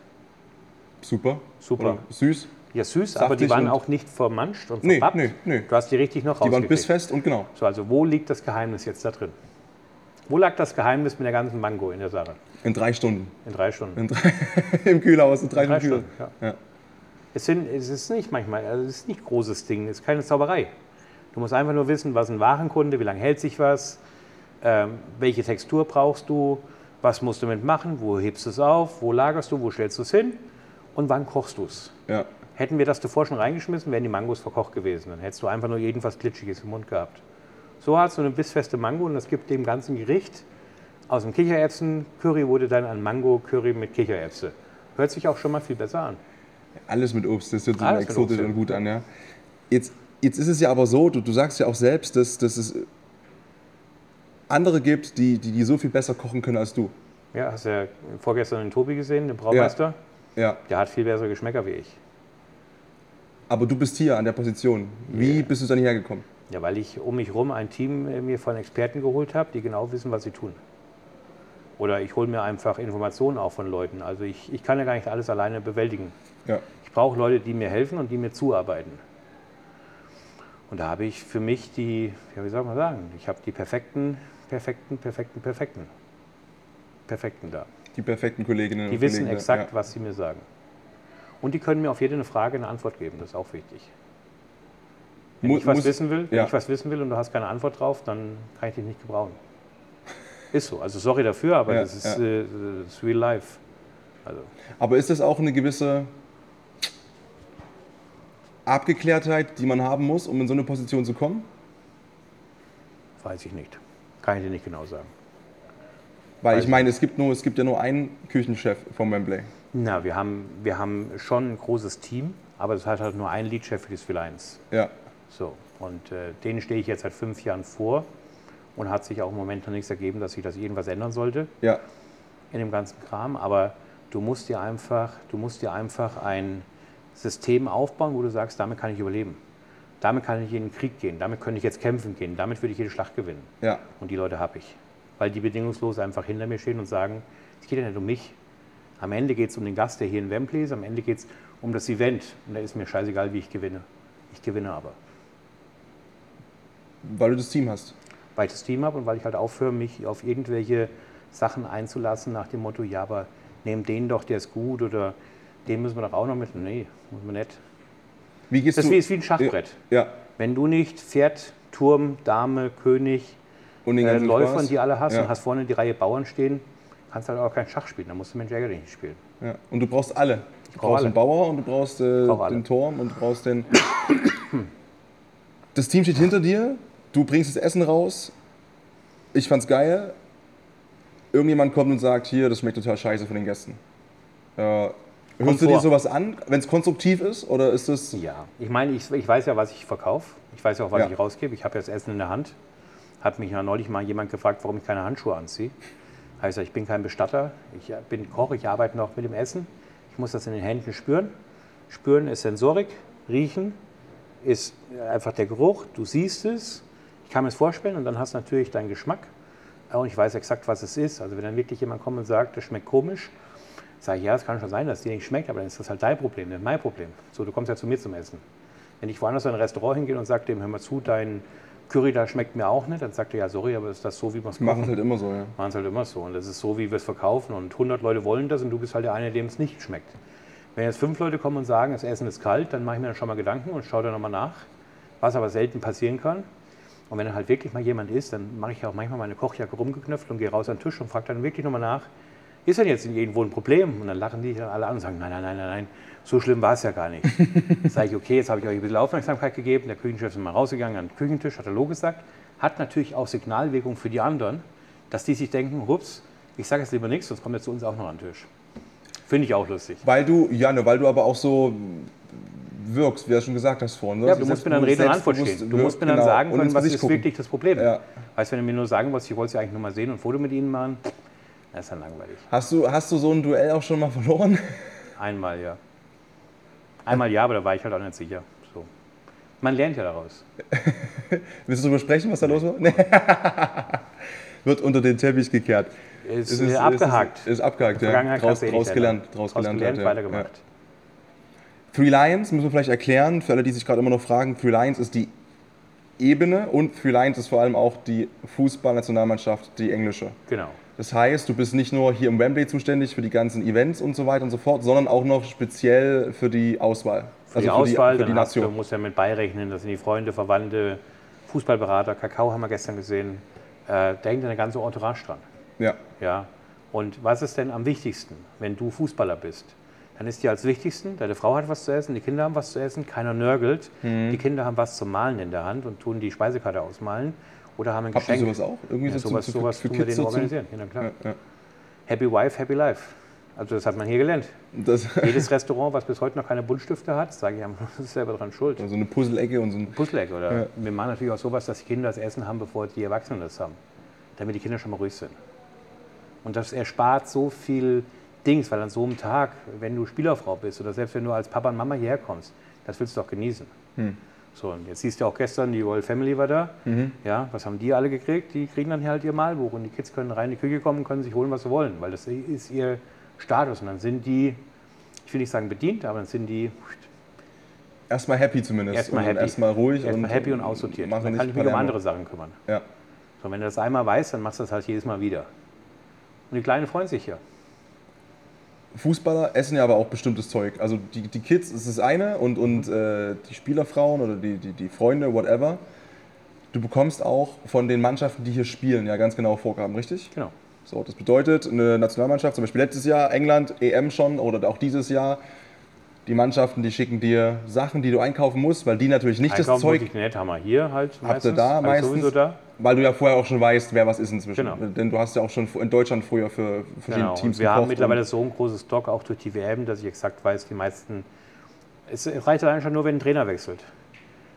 Super. Super. Oder süß. Ja, süß, aber die Saftig waren auch nicht vermanscht und Nee, verpappt. nee, nee. Du hast die richtig noch Die waren bissfest und genau. So, also wo liegt das Geheimnis jetzt da drin? Wo lag das Geheimnis mit der ganzen Mango in der Sache? In drei Stunden. In drei Stunden. In drei, Im Kühlhaus. In drei, Drei Stunden. Stunden, Ja. Es, sind, es ist nicht manchmal, also es ist nicht großes Ding, es ist keine Zauberei. Du musst einfach nur wissen, was ein Warenkunde, wie lange hält sich was, ähm, welche Textur brauchst du, was musst du damit machen, wo hebst du es auf, wo lagerst du, wo stellst du es hin und wann kochst du es. Ja. Hätten wir das davor schon reingeschmissen, wären die Mangos verkocht gewesen. Dann hättest du einfach nur irgendwas Glitschiges im Mund gehabt. So hast du eine bissfeste Mango und das gibt dem ganzen Gericht aus dem Kichererbsen-Curry wurde dann ein Mango-Curry mit Kichererbse. Hört sich auch schon mal viel besser an. Alles mit Obst, das hört sich exotisch und gut an, ja. Jetzt, jetzt ist es ja aber so, du, du sagst ja auch selbst, dass, dass es andere gibt, die, die, die so viel besser kochen können als du. Ja, hast ja vorgestern den Tobi gesehen, den Braumeister. Ja. Der hat viel bessere Geschmäcker wie ich. Aber du bist hier an der Position. Wie bist du dann hierher gekommen? Ja, weil ich um mich herum ein Team äh, mir von Experten geholt habe, die genau wissen, was sie tun. Oder ich hole mir einfach Informationen auch von Leuten. Also ich, ich kann ja gar nicht alles alleine bewältigen. Ja. Ich brauche Leute, die mir helfen und die mir zuarbeiten. Und da habe ich für mich die, ja, wie soll man sagen, ich habe die perfekten, perfekten, perfekten, perfekten, perfekten da. Die perfekten Kolleginnen Die und wissen Kollegen. exakt, ja. was sie mir sagen. Und die können mir auf jede eine Frage eine Antwort geben, das ist auch wichtig. Wenn Mu- ich was muss- wissen will, wenn ja. ich was wissen will und du hast keine Antwort drauf, dann kann ich dich nicht gebrauchen. Ist so. Also sorry dafür, aber Ja, das, ist, ja. äh, das ist real life. Also Aber ist das auch eine gewisse Abgeklärtheit, die man haben muss, um in so eine Position zu kommen? weiß ich nicht. Kann ich dir nicht genau sagen. Weil Weiß ich meine, es gibt, nur, es gibt ja nur einen Küchenchef vom Wembley. Na, wir haben, wir haben schon ein großes Team, aber es hat halt nur einen Leadchef für die Spiel 1. Ja. So, und äh, denen stehe ich jetzt seit fünf Jahren vor und hat sich auch im Moment noch nichts ergeben, dass sich das irgendwas ändern sollte Ja. in dem ganzen Kram. Aber du musst dir einfach, du musst dir einfach ein System aufbauen, wo du sagst, damit kann ich überleben. Damit kann ich in den Krieg gehen, damit könnte ich jetzt kämpfen gehen, damit würde ich jede Schlacht gewinnen. Ja. Und die Leute habe ich. Weil die bedingungslos einfach hinter mir stehen und sagen, es geht ja nicht um mich. Am Ende geht es um den Gast, der hier in Wembley ist. Am Ende geht es um das Event. Und da ist mir scheißegal, wie ich gewinne. Ich gewinne aber. Weil du das Team hast. Weil ich das Team habe und weil ich halt aufhöre, mich auf irgendwelche Sachen einzulassen nach dem Motto, ja, aber nehmt den doch, der ist gut oder den müssen wir doch auch noch mit. Nee, muss man nicht. Wie gehst Das du? ist wie, ist wie ein Schachbrett. Ja. Wenn du nicht Pferd, Turm, Dame, König, Und äh, Läufern, Spaß? die alle hast Ja. und hast vorne die Reihe Bauern stehen, kannst halt auch kein Schach spielen. Dann musst du ärger dich nicht spielen. Ja. Und du brauchst alle. Du brauch brauchst alle. den Bauer und du brauchst äh, den Turm und du brauchst den. Das Team steht hinter dir. Du bringst das Essen raus. Ich fand's geil. Irgendjemand kommt und sagt, hier, das schmeckt total scheiße von den Gästen. Äh, hörst du dir sowas an, wenn es konstruktiv ist? Oder ist das. Ja, ich meine, ich, ich weiß ja, was ich verkaufe. Ich weiß ja auch, was Ja. ich rausgebe. Ich habe ja das Essen in der Hand. Hat mich ja neulich mal jemand gefragt, warum ich keine Handschuhe anziehe. Heißt ja, ich bin kein Bestatter. Ich bin Koch. Ich arbeite noch mit dem Essen. Ich muss das in den Händen spüren. Spüren ist Sensorik. Riechen ist einfach der Geruch. Du siehst es. Ich kann mir es vorstellen und dann hast du natürlich deinen Geschmack. Und ich weiß exakt, was es ist. Also wenn dann wirklich jemand kommt und sagt, das schmeckt komisch, sage ich, ja, es kann schon sein, dass es dir nicht schmeckt, aber dann ist das halt dein Problem, nicht mein Problem. So, du kommst ja zu mir zum Essen. Wenn ich woanders in ein Restaurant hingehe und sage dem, hör mal zu, dein Curry da schmeckt mir auch nicht, dann sagt er, ja, sorry, aber ist das so, wie man es Machen es halt immer so, ja. machen es halt immer so. Und das ist so, wie wir es verkaufen. Und 100 Leute wollen das und du bist halt der eine, dem es nicht schmeckt. Wenn jetzt fünf Leute kommen und sagen, das Essen ist kalt, dann mache ich mir dann schon mal Gedanken und schaue da nochmal nach, was aber selten passieren kann. Und wenn dann halt wirklich mal jemand ist, dann mache ich auch manchmal meine Kochjacke rumgeknöpft und gehe raus an den Tisch und frage dann wirklich nochmal nach, ist denn jetzt irgendwo ein Problem? Und dann lachen die dann alle an und sagen, nein, nein, nein, nein, nein, so schlimm war es ja gar nicht. Sage ich, okay, jetzt habe ich euch ein bisschen Aufmerksamkeit gegeben. Der Küchenchef ist mal rausgegangen an den Küchentisch, hat Hallo gesagt. Hat natürlich auch Signalwirkung für die anderen, dass die sich denken, hups, ich sage jetzt lieber nichts, sonst kommt er zu uns auch noch an den Tisch. Finde ich auch lustig. Weil du, ja, ne, weil du aber auch so wirkst, wie du schon gesagt hast vorhin. ne? Ja, du musst mir dann Rede und Antwort stehen. Du musst mir dann genau, sagen können, was ist gucken. wirklich das Problem. Ja. Weißt du, wenn du mir nur sagen wolltest, ich wollte sie eigentlich nur mal sehen und ein Foto mit ihnen machen, das ist dann langweilig. Hast du, hast du so ein Duell auch schon mal verloren? Einmal ja. Einmal ja, aber da war ich halt auch nicht sicher. So. Man lernt ja daraus. Willst du darüber sprechen, was da los war? Nee. Wird unter den Teppich gekehrt. Ist, Es äh, abgehakt. Ist, ist abgehakt, ja. Draus, eh draus ändern. gelernt. Draus gelernt, gelernt ja. weitergemacht. Ja. Three Lions müssen wir vielleicht erklären, für alle, die sich gerade immer noch fragen. Three Lions ist die Ebene und Three Lions ist vor allem auch die Fußballnationalmannschaft, die englische. Genau. Das heißt, du bist nicht nur hier im Wembley zuständig für die ganzen Events und so weiter und so fort, sondern auch noch speziell für die Auswahl. Für die Auswahl, für die, dann hast du, Nation. musst ja mit beirechnen, das sind die Freunde, Verwandte, Fußballberater, Kakao haben wir gestern gesehen. Äh, da hängt eine ganze Entourage dran. Ja. Ja. Und was ist denn am wichtigsten, wenn du Fußballer bist? Dann ist dir als wichtigsten, deine Frau hat was zu essen, die Kinder haben was zu essen, keiner nörgelt. Mhm. Die Kinder haben was zum Malen in der Hand und tun die Speisekarte ausmalen oder haben ein Habt ihr Geschenk. sowas auch? Irgendwie Ja, so sowas, zu, sowas für tun wir Kids denen so organisieren. Ja, klar. Ja. Happy Wife, Happy Life. Also das hat man hier gelernt. Das, Jedes Restaurant, was bis heute noch keine Buntstifte hat, sage ich, ja, das ist selber dran schuld. so eine Puzzle-Ecke und so ein. Puzzleck oder Ja. wir machen natürlich auch sowas, dass die Kinder das Essen haben, bevor die Erwachsenen das haben. Damit die Kinder schon mal ruhig sind. Und das erspart so viel Dings, weil an so einem Tag, wenn du Spielerfrau bist oder selbst wenn du als Papa und Mama hierher kommst, das willst du doch genießen. So, und jetzt siehst du auch gestern, die Royal Family war da. Ja, was haben die alle gekriegt? Die kriegen dann halt ihr Malbuch und die Kids können rein in die Küche kommen und können sich holen, was sie wollen, weil das ist ihr Status. Und dann sind die, ich will nicht sagen bedient, aber dann sind die Erstmal happy zumindest. erstmal happy. Erstmal ruhig Erstmal happy und aussortiert. Dann kann ich mich um andere Sachen kümmern. Ja. So, wenn du das einmal weißt, dann machst du das halt jedes Mal wieder. Und die Kleinen freuen sich ja. Fußballer essen ja aber auch bestimmtes Zeug. Also die, die Kids ist das eine und, und äh, die Spielerfrauen oder die, die, die Freunde, whatever. Du bekommst auch von den Mannschaften, die hier spielen, ja ganz genau Vorgaben, richtig? Genau. So, das bedeutet, eine Nationalmannschaft, zum Beispiel letztes Jahr England, EM schon oder auch dieses Jahr, die Mannschaften, die schicken dir Sachen, die du einkaufen musst, weil die natürlich nicht Einkaufen das Zeug, muss ich nicht, haben wir hier halt Habt meistens. da Hab ich meistens? da. weil du ja vorher auch schon weißt, wer was ist inzwischen. Genau. Denn du hast ja auch schon in Deutschland früher für verschiedene Genau. Teams Und wir haben mittlerweile so einen großen Stock, auch durch die WM, dass ich exakt weiß, die meisten. Es reicht allein schon nur, wenn ein Trainer wechselt.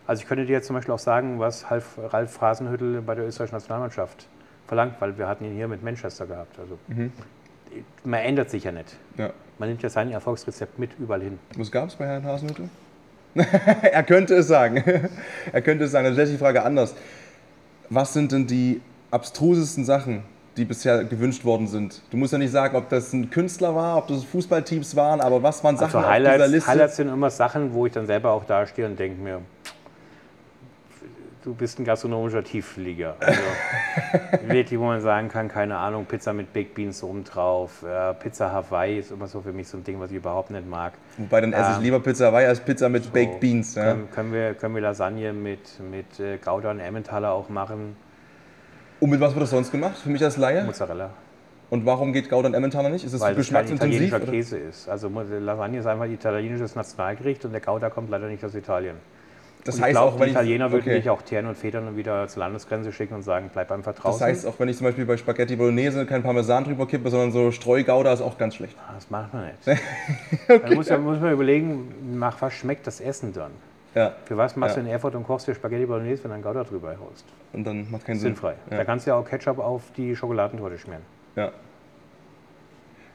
Also ich könnte dir jetzt zum Beispiel auch sagen, was Ralf, Hasenhüttl bei der österreichischen Nationalmannschaft verlangt, weil wir hatten ihn hier mit Manchester gehabt. Also Mhm. Man ändert sich ja nicht. Ja. Man nimmt ja sein Erfolgsrezept mit überall hin. Was gab es bei Herrn Hasenhüttl? er könnte es sagen. er könnte es sagen. Dann stelle ich die Frage anders. Was sind denn die abstrusesten Sachen, die bisher gewünscht worden sind? Du musst ja nicht sagen, ob das ein Künstler war, ob das Fußballteams waren, aber was waren Sachen Also auf dieser Highlights, Liste? Highlights sind immer Sachen, wo ich dann selber auch dastehe und denke mir, du bist ein gastronomischer Tiefflieger. Also wirklich, wo man sagen kann, keine Ahnung, Pizza mit Baked Beans oben drauf, äh, Pizza Hawaii ist immer so für mich so ein Ding, was ich überhaupt nicht mag. Wobei dann esse ich Ähm, lieber Pizza Hawaii als Pizza mit Baked Beans. Ja. Können, können, wir, können wir Lasagne mit, mit äh, Gouda und Emmentaler auch machen, Und mit was wird das sonst gemacht? Für mich als Laie? Mozzarella, Und warum geht Gouda und Emmentaler nicht? Ist es weil das kein geschmacksintensiv? italienischer? Käse ist. Also Lasagne ist einfach italienisches Nationalgericht und der Gouda kommt leider nicht aus Italien. Das Und ich heißt glaube, auch, wenn die Italiener würden okay. dich auch teeren und federn wieder zur Landesgrenze schicken und sagen, bleib einfach draußen. Das heißt, auch wenn ich zum Beispiel bei Spaghetti Bolognese kein Parmesan drüber kippe, sondern so Streugouda ist auch ganz schlecht. Ah, das macht man nicht. Dann muss, ja, muss man überlegen, nach was schmeckt das Essen dann? Ja, Für was machst Ja. du in Erfurt und kochst dir Spaghetti Bolognese, wenn du einen Gouda drüber haust? und dann macht keinen Sinn. Sinnfrei. Ja. Da kannst du ja auch Ketchup auf die Schokoladentorte schmieren. Ja.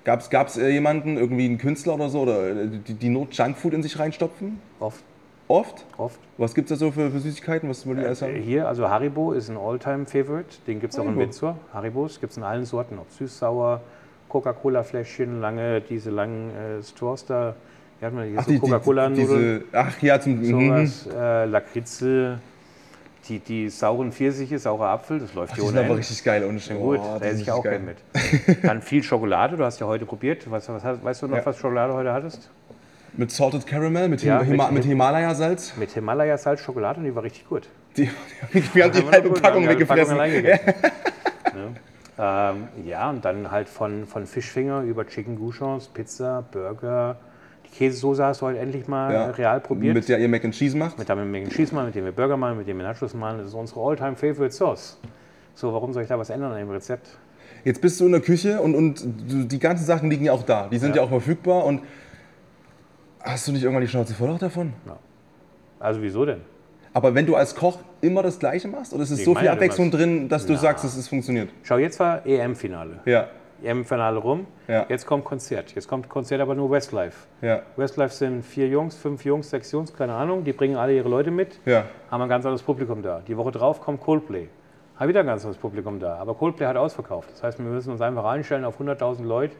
Gab es äh, jemanden, irgendwie einen Künstler oder so, oder äh, die, die nur Junkfood in sich reinstopfen? Oft, Oft? oft. Was gibt es da so für, für Süßigkeiten? Was die alles Äh, haben? Hier, also Haribo ist ein Alltime-Favorite. Den gibt es auch in Haribo. Windsor. Haribos gibt es in allen Sorten, ob süß, sauer, Coca-Cola-Fläschchen, lange, diese langen äh, Straws da. Wie hat man hier Ach, so die, die, Coca-Cola-Nudeln? diese, ach ja, zum sowas, äh, Lakritze, die, die sauren Pfirsiche, saurer Apfel, das läuft Die hier ohne aber Ende. richtig geil. Und Sehr gut, oh, da das esse ist ich auch geil. gern mit. Dann viel Schokolade, du hast ja heute probiert. Was, was, weißt du noch, Ja. was Schokolade heute hattest? Mit Salted Caramel, mit, Ja, Hima mit mit- Himalaya-Salz. Mit Himalaya-Salz Schokolade und die war richtig gut. Die, wir haben die wir halbe noch gut, Packung haben die weggefressen. gegessen. ne? ähm, ja, und dann halt von, von Fischfinger über Chicken Gouchons, Pizza, Burger. Die Käsesoße hast du heute endlich mal Ja. real probiert. Mit der ihr Mac and Cheese macht. mit dem wir Mac and Cheese machen, mit dem wir Burger machen, mit dem wir Nachos machen. Das ist unsere All-Time-Favorite Sauce. So, warum soll ich da was ändern an dem Rezept? Jetzt bist du in der Küche und, und die ganzen Sachen liegen ja auch da. Die sind ja, Ja. auch verfügbar. Und hast du nicht irgendwann die Schnauze voll auch davon? Also wieso denn? Aber wenn du als Koch immer das Gleiche machst, oder ist es Ich so viel ja Abwechslung drin, dass du Na. sagst, dass es funktioniert? Schau, jetzt war EM-Finale. Ja, EM-Finale rum. Ja. Jetzt kommt Konzert. Jetzt kommt Konzert aber nur Westlife. ja, Westlife sind vier Jungs, fünf Jungs, sechs Jungs, keine Ahnung. Die bringen alle ihre Leute mit. ja. Haben ein ganz anderes Publikum da. Die Woche drauf kommt Coldplay. Haben wieder ein ganz anderes Publikum da. Aber Coldplay hat ausverkauft. Das heißt, wir müssen uns einfach einstellen auf 100.000 Leute,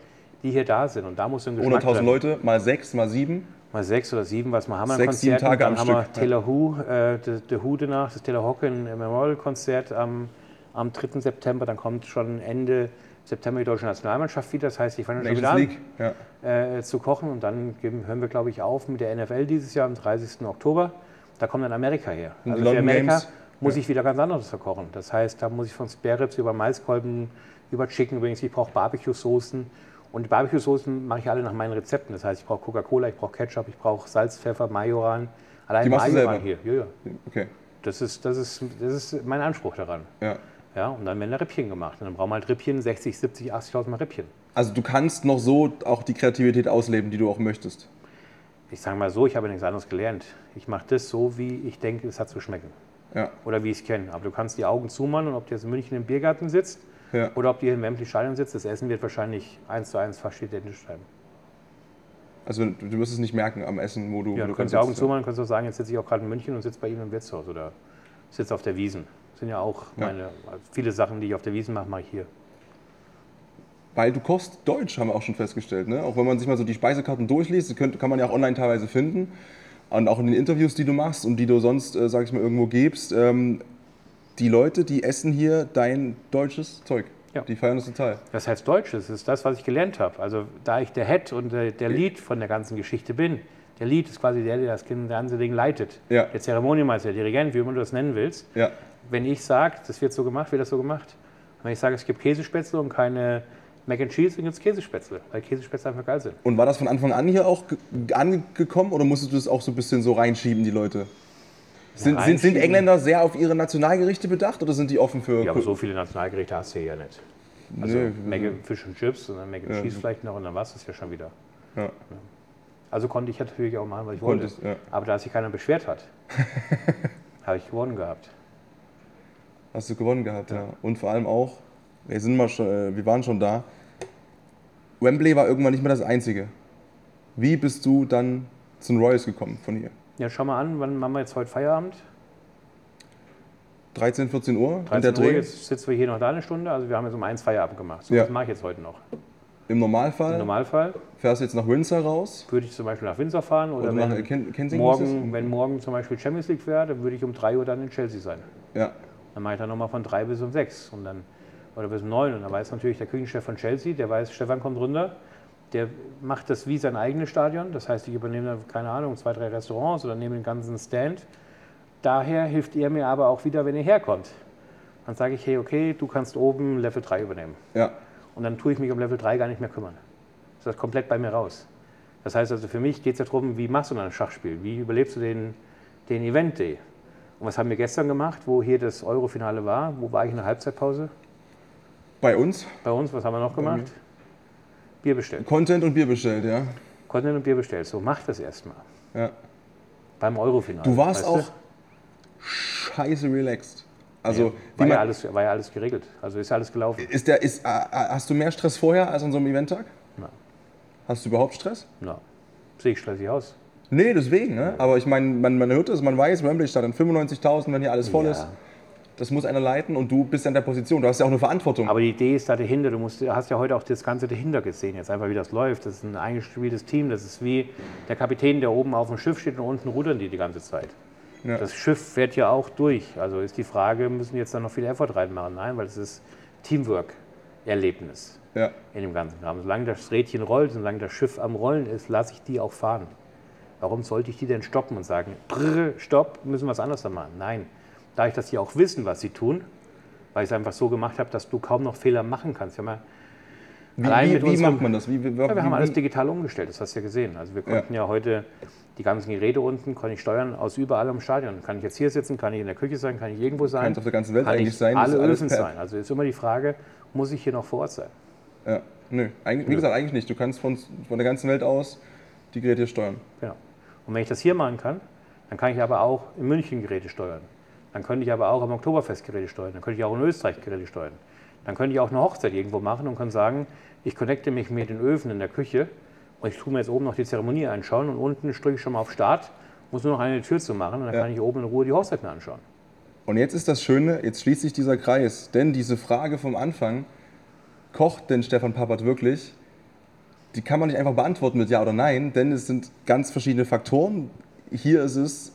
die hier da sind. Und da muss ein Geschmack 100.000 treffen. Leute, mal sechs, mal sieben. Mal sechs oder sieben, was wir haben an Sechs, sieben. Tage Dann am haben wir Stück, Taylor Who, äh, The, The Who danach, das Taylor Hawkin Memorial-Konzert am, am 3. September. Dann kommt schon Ende September die deutsche Nationalmannschaft wieder. Das heißt, ich fange schon wieder an. Ja. äh, zu kochen. Und dann geben, hören wir, glaube ich, auf mit der NFL dieses Jahr am 30. Oktober. Da kommt dann Amerika her. Und Also für Amerika Games. muss ich wieder ganz anderes verkochen. Das heißt, da muss ich von Spareribs über Maiskolben, über Chicken übrigens, ich brauche Barbecue-Soßen. Und die Barbecue-Soßen mache ich alle nach meinen Rezepten. Das heißt, ich brauche Coca-Cola, ich brauche Ketchup, ich brauche Salz, Pfeffer, Majoran. Allein Die machst Majoran selber? hier. Ja, ja. Okay. Das, ist, das, ist, das ist mein Anspruch daran. Ja. Ja, und dann werden da Rippchen gemacht. Und dann brauchen wir halt Rippchen, 60, 70, 80.000 Mal Rippchen. Also du kannst noch so auch die Kreativität ausleben, die du auch möchtest. Ich sage mal so, ich habe nichts anderes gelernt. Ich mache das so, wie ich denke, es hat zu schmecken. Ja. Oder wie ich es kenne. Aber du kannst die Augen zumachen und ob du jetzt in München im Biergarten sitzt Ja. oder ob du hier im Wembley Stadion sitzt, das Essen wird wahrscheinlich eins zu eins fast identisch sein. Also du wirst es nicht merken am Essen, wo du. Ja, du kannst die Augen sitzt. zumachen, kannst auch sagen, jetzt sitze ich auch gerade in München und sitze bei Ihnen im Wirtshaus oder sitze auf der Wiesen. Das sind ja auch Ja. meine, also viele Sachen, die ich auf der Wiesen mache, mache ich hier. Weil du kochst Deutsch, haben wir auch schon festgestellt. Ne? Auch wenn man sich mal so die Speisekarten durchliest, die kann man ja auch online teilweise finden. Und auch in den Interviews, die du machst und die du sonst, äh, sag ich mal, irgendwo gibst. Ähm, die Leute, die essen hier dein deutsches Zeug. Ja. Die feiern das total. Das heißt Deutsches, das ist das, was ich gelernt habe. Also da ich der Head und der, der Lead von der ganzen Geschichte bin, der Lead ist quasi der, der das ganze Ding leitet. Ja. Der Zeremoniemeister, der Dirigent, wie immer du das nennen willst. Ja. Wenn ich sage, das wird so gemacht, wird das so gemacht. Wenn ich sage, es gibt Käsespätzle und keine Mac and Cheese, dann gibt es Käsespätzle, weil Käsespätzle einfach geil sind. Und war das von Anfang an hier auch ge- angekommen oder musstest du das auch so ein bisschen so reinschieben, die Leute? Sind, sind, sind. Engländer sehr auf ihre Nationalgerichte bedacht oder sind die offen für. Ja, aber so viele Nationalgerichte hast du hier ja nicht. Also Mac and Fish und Chips und dann Mac and Ja. Cheese vielleicht noch und dann war es das ja schon wieder. Ja. Also konnte ich natürlich auch machen, was ich wollte. Konntest, ja. Aber da sich keiner beschwert hat, habe ich gewonnen gehabt. Hast du gewonnen gehabt, ja. Und vor allem auch, wir, sind mal schon, äh, wir waren schon da, Wembley war irgendwann nicht mehr das Einzige. Wie bist du dann zu den Royals gekommen von hier? Ja, schau mal an, wann machen wir jetzt heute Feierabend? 13, 14 Uhr? und 13 der Uhr, Dreh? jetzt sitzen wir hier noch da eine Stunde. Also wir haben jetzt um eins Feierabend gemacht. So, Ja. was mache ich jetzt heute noch? Im Normalfall Im Normalfall fährst du jetzt nach Windsor raus würde ich zum Beispiel nach Windsor fahren oder, oder nach wenn, Ken Kensington. morgen, wenn morgen zum Beispiel Champions League wäre, dann würde ich um 3 Uhr dann in Chelsea sein. Ja, Dann mache ich dann nochmal von 3 bis um 6 und dann, oder bis um 9. Und dann weiß natürlich der Küchenchef von Chelsea, der weiß, Stefan kommt runter, der macht das wie sein eigenes Stadion. Das heißt, ich übernehme dann, keine Ahnung, zwei, drei Restaurants oder nehme den ganzen Stand. Daher hilft er mir aber auch wieder, wenn er herkommt. Dann sage ich, hey, okay, du kannst oben Level 3 übernehmen. ja. Und dann tue ich mich um Level 3 gar nicht mehr kümmern. Das ist komplett bei mir raus. Das heißt also, für mich geht es ja darum, wie machst du dann ein Schachspiel? Wie überlebst du den, den Event Day? Und was haben wir gestern gemacht, wo hier das Eurofinale war? Wo war ich in der Halbzeitpause? Bei uns Bei uns, was haben wir noch gemacht? Bier bestellt. Content und Bier bestellt, ja. Content und Bier bestellt. So, mach das erstmal. ja. Beim Eurofinale. Du warst weißt auch Du? scheiße relaxed. Also, Ja, war, ja alles, war ja alles geregelt. Also ist alles gelaufen. ist der, ist, äh, äh, hast du mehr Stress vorher als an so einem Eventtag? Na, Hast du überhaupt Stress? na. Sehe ich stressig aus. Nee, deswegen. Ne? Aber ich meine, man, man hört es, man weiß, Wembley Stadion 95.000, wenn hier alles voll Ja. ist. Das muss einer leiten und du bist in der Position. Du hast ja auch eine Verantwortung. Aber die Idee ist da dahinter. Du musst, hast ja heute auch das Ganze dahinter gesehen, jetzt einfach wie das läuft. Das ist ein eingespieltes Team. Das ist wie der Kapitän, der oben auf dem Schiff steht und unten rudern die die ganze Zeit. Ja. Das Schiff fährt ja auch durch. Also ist die Frage, müssen jetzt da noch viel Effort reinmachen? Nein, weil es ist Teamwork-Erlebnis ja. in dem ganzen Kram. Solange das Rädchen rollt, solange das Schiff am Rollen ist, lasse ich die auch fahren. Warum sollte ich die denn stoppen und sagen, brr, stopp, müssen wir was anderes machen? Nein. Da ich das hier auch wissen, was sie tun, weil ich es einfach so gemacht habe, dass du kaum noch Fehler machen kannst. Wir haben, Wie, Allein wie, wie unserem- macht man das? Wie, wie, ja, wir wie, haben alles wie, digital umgestellt, das hast du ja gesehen. Also wir konnten ja, heute die ganzen Geräte unten, kann ich steuern aus überall im Stadion. Kann ich jetzt hier sitzen, kann ich in der Küche sein, kann ich irgendwo sein. Kann's auf der ganzen Welt kann eigentlich ich sein, Alle Öfen sein. Also ist immer die Frage, muss ich hier noch vor Ort sein? Ja. Nö, eigentlich, wie gesagt, eigentlich nicht. Du kannst von, von der ganzen Welt aus die Geräte steuern. Genau. Und wenn ich das hier machen kann, dann kann ich aber auch in München Geräte steuern. Dann könnte ich aber auch am Oktoberfest Geräte steuern. Dann könnte ich auch in Österreich Geräte steuern. Dann könnte ich auch eine Hochzeit irgendwo machen und kann sagen, ich connecte mich mit den Öfen in der Küche und ich tue mir jetzt oben noch die Zeremonie anschauen und unten drücke ich schon mal auf Start, muss nur noch eine Tür zu machen und dann Ja. kann ich oben in Ruhe die Hochzeit mir anschauen. Und jetzt ist das Schöne, jetzt schließt sich dieser Kreis. Denn diese Frage vom Anfang, kocht denn Stefan Pappert wirklich? Die kann man nicht einfach beantworten mit Ja oder Nein, denn es sind ganz verschiedene Faktoren. Hier ist es,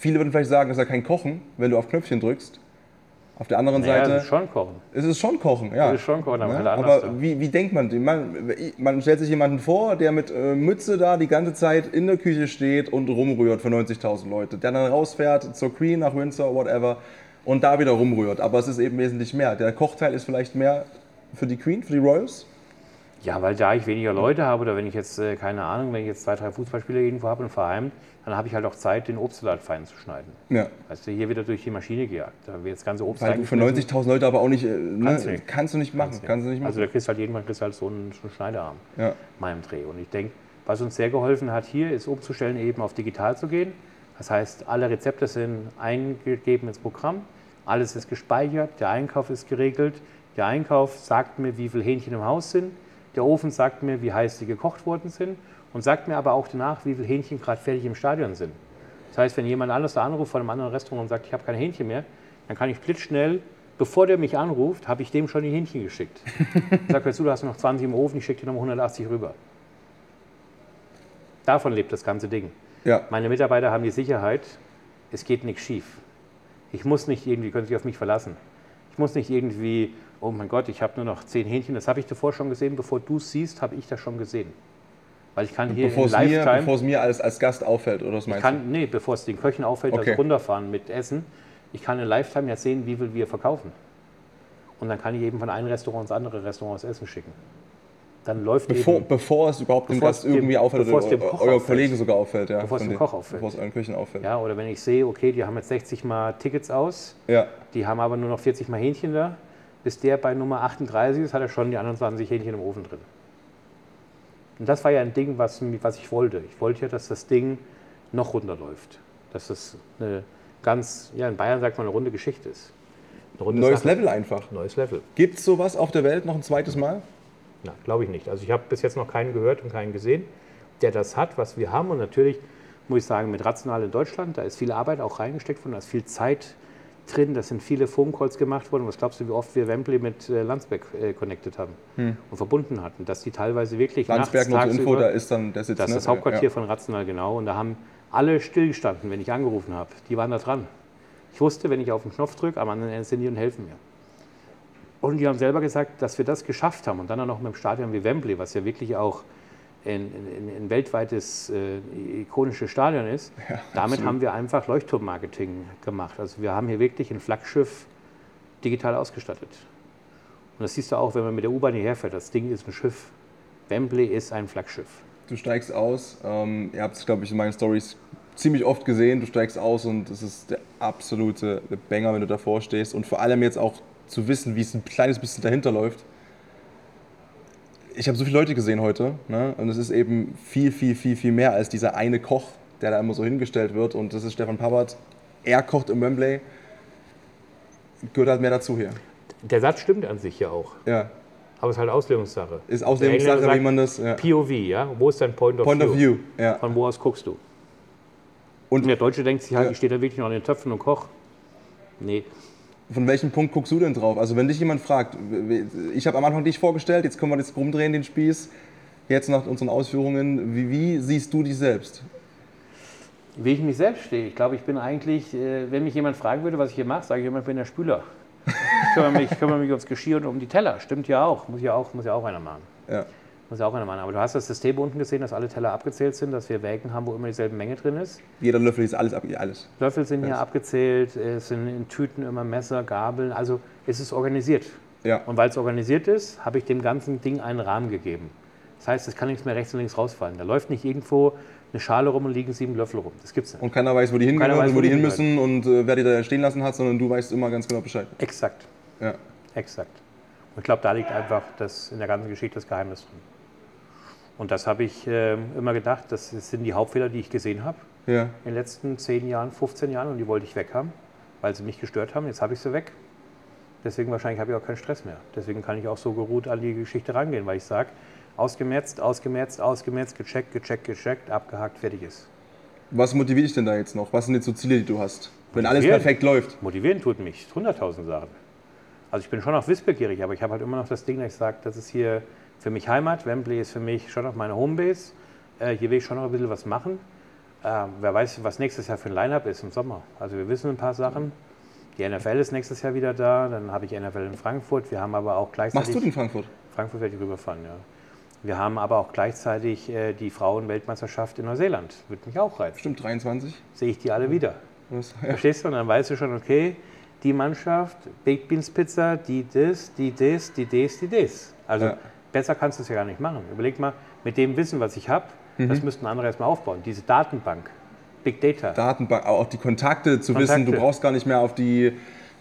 viele würden vielleicht sagen, es ist ja kein Kochen, wenn du auf Knöpfchen drückst. Auf der anderen Naja, Seite das ist schon kochen. ist es schon Kochen, ja. Das ist schon Kochen, aber anders. Aber wie, wie denkt man, man? Man stellt sich jemanden vor, der mit äh, Mütze da die ganze Zeit in der Küche steht und rumrührt für 90.000 Leute. Der dann rausfährt zur Queen, nach Windsor, whatever, und da wieder rumrührt. Aber es ist eben wesentlich mehr. Der Kochteil ist vielleicht mehr für die Queen, für die Royals. Ja, weil da ich weniger Leute habe oder wenn ich jetzt, äh, keine Ahnung, wenn ich jetzt zwei, drei Fußballspieler irgendwo habe und verheim, dann habe ich halt auch Zeit, den Obstsalat fein zu schneiden. Ja. Weißt du, hier wieder durch die Maschine gejagt. Da wird das ganze Obst Weil du für reingeschmissen. 90.000 Leute aber auch nicht, äh, ne, Kannst du nicht. kannst du nicht machen. Kannst Kannst du nicht machen. Also da kriegst du halt irgendwann kriegst du halt so einen, so einen Schneiderarm ja. meinem Dreh. Und ich denke, was uns sehr geholfen hat hier, ist umzustellen, eben auf digital zu gehen. Das heißt, alle Rezepte sind eingegeben ins Programm, alles ist gespeichert, der Einkauf ist geregelt. Der Einkauf sagt mir, wie viele Hähnchen im Haus sind. Der Ofen sagt mir, wie heiß die gekocht worden sind und sagt mir aber auch danach, wie viele Hähnchen gerade fertig im Stadion sind. Das heißt, wenn jemand anders da anruft von einem anderen Restaurant und sagt, ich habe kein Hähnchen mehr, dann kann ich blitzschnell, bevor der mich anruft, habe ich dem schon die Hähnchen geschickt. Ich sage, du, du hast noch 20 im Ofen, ich schicke dir nochmal 180 rüber. Davon lebt das ganze Ding. ja. Meine Mitarbeiter haben die Sicherheit, es geht nichts schief. Ich muss nicht irgendwie, können sich auf mich verlassen. Ich muss nicht irgendwie, oh mein Gott, ich habe nur noch 10 Hähnchen, das habe ich davor schon gesehen, bevor du es siehst, habe ich das schon gesehen. Weil ich kann hier Bevor in es mir, Lifetime, bevor es mir als, als Gast auffällt, oder was meinst du? kann, nee, bevor es den Köchen auffällt, Okay. also runterfahren mit Essen, ich kann in Lifetime ja sehen, wie viel wir verkaufen. Und dann kann ich eben von einem Restaurant ins andere Restaurant das Essen schicken. Dann läuft Bevor, eben, bevor es überhaupt dem Gast dem- irgendwie auffällt bevor oder es dem Koch euer auffällt. Kollegen sogar auffällt. Ja, Bevor es dem Koch auffällt. Bevor es euren Köchen auffällt. ja, oder wenn ich sehe, okay, die haben jetzt 60 Mal Tickets aus, Ja. Die haben aber nur noch 40 Mal Hähnchen da. Bis der bei Nummer 38 ist, hat er schon die anderen 20 Hähnchen im Ofen drin. Und das war ja ein Ding, was, was ich wollte. Ich wollte ja, dass das Ding noch runterläuft. Dass das eine ganz, ja, in Bayern sagt man, eine runde Geschichte ist. Runde Neues Sache. Level einfach. Neues Level. Gibt es sowas auf der Welt noch ein zweites Mal? Nein, glaube ich nicht. Also ich habe bis jetzt noch keinen gehört und keinen gesehen, der das hat, was wir haben. Und natürlich muss ich sagen, mit Rational in Deutschland, da ist viel Arbeit auch reingesteckt worden, da ist viel Zeit drin, da sind viele Phone-Calls gemacht worden. Was glaubst du, wie oft wir Wembley mit äh, Landsberg äh, connected haben und verbunden hatten? Dass die teilweise wirklich Hm. Landsberg nachts, zur Info, tagsüber- da ist dann der Sitz. das ist ne? das Hauptquartier Ja. von Rational, genau. Und da haben alle stillgestanden, wenn ich angerufen habe. Die waren da dran. Ich wusste, wenn ich auf den Knopf drücke, am anderen Ende sind die und helfen mir. Und die haben selber gesagt, dass wir das geschafft haben. Und dann auch noch mit einem Stadion wie Wembley, was ja wirklich auch ein, ein, ein weltweites äh, ikonisches Stadion ist. Damit haben wir einfach Leuchtturmmarketing gemacht. Also wir haben hier wirklich ein Flaggschiff digital ausgestattet. Und das siehst du auch, wenn man mit der U-Bahn hierher fährt. Das Ding ist ein Schiff. Wembley ist ein Flaggschiff. Du steigst aus. Ähm, ihr habt es, glaube ich, in meinen Stories ziemlich oft gesehen. Du steigst aus und es ist der absolute Banger, wenn du davor stehst. Und vor allem jetzt auch zu wissen, wie es ein kleines bisschen dahinter läuft. Ich habe so viele Leute gesehen heute. Ne? Und es ist eben viel, viel, viel, viel mehr als dieser eine Koch, der da immer so hingestellt wird. Und das ist Stefan Pappert. Er kocht im Wembley. Gehört halt mehr dazu hier. Der Satz stimmt an sich ja auch. Ja. Aber es ist halt Auslegungssache. Ist Auslegungssache, wie man das. Ja. POV, ja? Wo ist dein Point of Point View? of View. Ja. Von wo aus guckst du? Und- Und der Deutsche denkt sich halt, Ja. ich stehe da wirklich noch an den Töpfen und koch. Nee, Von welchem Punkt guckst du denn drauf? Also wenn dich jemand fragt, ich habe am Anfang dich vorgestellt, jetzt können wir das rumdrehen, den Spieß. Jetzt nach unseren Ausführungen, wie, wie siehst du dich selbst? wie ich mich selbst stehe. Ich glaube, ich bin eigentlich, äh, wenn mich jemand fragen würde, was ich hier mache, sage ich immer, ich bin der Spüler. Ich kümmere mich, ich kümmere mich ums Geschirr und um die Teller. Stimmt ja auch. Muss ja auch, muss ja auch einer machen. Ja. Muss ja auch einer machen. Aber du hast das System unten gesehen, dass alle Teller abgezählt sind, dass wir Wägen haben, wo immer dieselbe Menge drin ist. Jeder Löffel ist alles ab, alles. Löffel sind hier Yes. abgezählt, es sind in Tüten immer Messer, Gabeln. Also es ist organisiert. Ja. Und weil es organisiert ist, habe ich dem ganzen Ding einen Rahmen gegeben. Das heißt, es kann nichts mehr rechts und links rausfallen. Da läuft nicht irgendwo eine Schale rum und liegen sieben Löffel rum. Das gibt's nicht. Und keiner weiß, wo die hingehören, weiß, wo wo die die hin müssen und äh, wer die da stehen lassen hat, sondern du weißt immer ganz genau Bescheid. Exakt, Ja. exakt. Und ich glaube, da liegt einfach das, in der ganzen Geschichte das Geheimnis drin. Und das habe ich äh, immer gedacht, das sind die Hauptfehler, die ich gesehen habe Ja. in den letzten 10 Jahren, 15 Jahren und die wollte ich weg haben, weil sie mich gestört haben. Jetzt habe ich sie weg. Deswegen wahrscheinlich habe ich auch keinen Stress mehr. Deswegen kann ich auch so geruht an die Geschichte rangehen, weil ich sage, ausgemerzt, ausgemerzt, ausgemerzt, gecheckt, gecheckt, gecheckt, abgehakt, fertig ist. Was motiviert dich denn da jetzt noch? Was sind jetzt so Ziele, die du hast? Wenn alles perfekt läuft. Motivieren tut mich 100.000 Sachen. Also ich bin schon auch wissbegierig, aber ich habe halt immer noch das Ding, dass ich sage, das ist hier für mich Heimat. Wembley ist für mich schon noch meine Homebase. Äh, hier will ich schon noch ein bisschen was machen. Äh, wer weiß, was nächstes Jahr für ein Line-Up ist im Sommer. Also wir wissen ein paar Sachen. Die NFL ist nächstes Jahr wieder da. Dann habe ich NFL in Frankfurt. Wir haben aber auch gleichzeitig... Machst du den Frankfurt? Frankfurt werde ich rüberfahren, ja. Wir haben aber auch gleichzeitig äh, die Frauen-Weltmeisterschaft in Neuseeland. Würde mich auch reizen. Stimmt, 23. Sehe ich die alle wieder. Was? Ja. Verstehst du? Und dann weißt du schon, okay, die Mannschaft, Baked Beans Pizza, die das, die das, die das, die das. Also Ja. Besser kannst du es ja gar nicht machen. Überleg mal, mit dem Wissen, was ich habe, Mhm. das müssten andere erstmal aufbauen. Diese Datenbank, Big Data. Datenbank, auch die Kontakte zu wissen, du Kontakte. brauchst gar nicht mehr auf die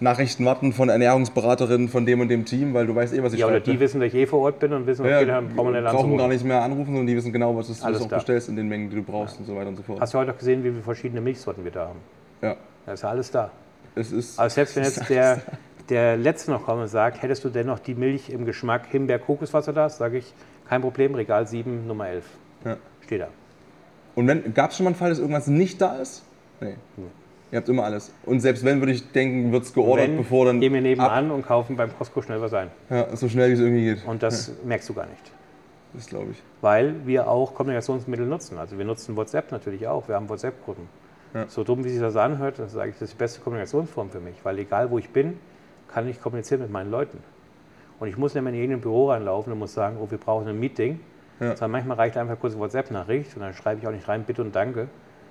Nachrichten warten von Ernährungsberaterinnen von dem und dem Team, weil du weißt eh, was ich ja, oder schreibe. die wissen, dass ich eh vor Ort bin und wissen, okay, ja, dann brauchen wir nicht brauchen gar nicht mehr anrufen, sondern die wissen genau, was du Alles auch da. bestellst in den Mengen, die du brauchst und so weiter und so fort. Hast du heute auch gesehen, wie viele verschiedene Milchsorten wir da haben? ja, Da ist ja alles da. es ist. Aber selbst wenn jetzt der, der Letzte noch kommt und sagt, hättest du dennoch die Milch im Geschmack Himbeer-Kokoswasser da, sage ich, kein Problem, Regal 7, Nummer 11. Ja. Steht da. Und wenn gab es schon mal einen Fall, dass irgendwas nicht da ist? Nee. Ihr habt immer alles. Und selbst wenn, würde ich denken, wird es geordert, Wenn, bevor dann. gehen wir ab, nebenan und kaufen beim Costco schnell was ein. ja, so schnell wie es irgendwie geht. Und das merkst du gar nicht. Das glaube ich. Weil wir auch Kommunikationsmittel nutzen. Also wir nutzen WhatsApp natürlich auch. Wir haben WhatsApp-Gruppen. Ja. So dumm, wie sich das anhört, das sage ich, das ist die beste Kommunikationsform für mich. Weil egal, wo ich bin, kann ich kommunizieren mit meinen Leuten. Und ich muss nicht mehr in irgendein Büro reinlaufen und muss sagen, oh, wir brauchen ein Meeting. Ja. Sondern manchmal reicht einfach kurz eine WhatsApp-Nachricht und dann schreibe ich auch nicht rein, bitte und danke,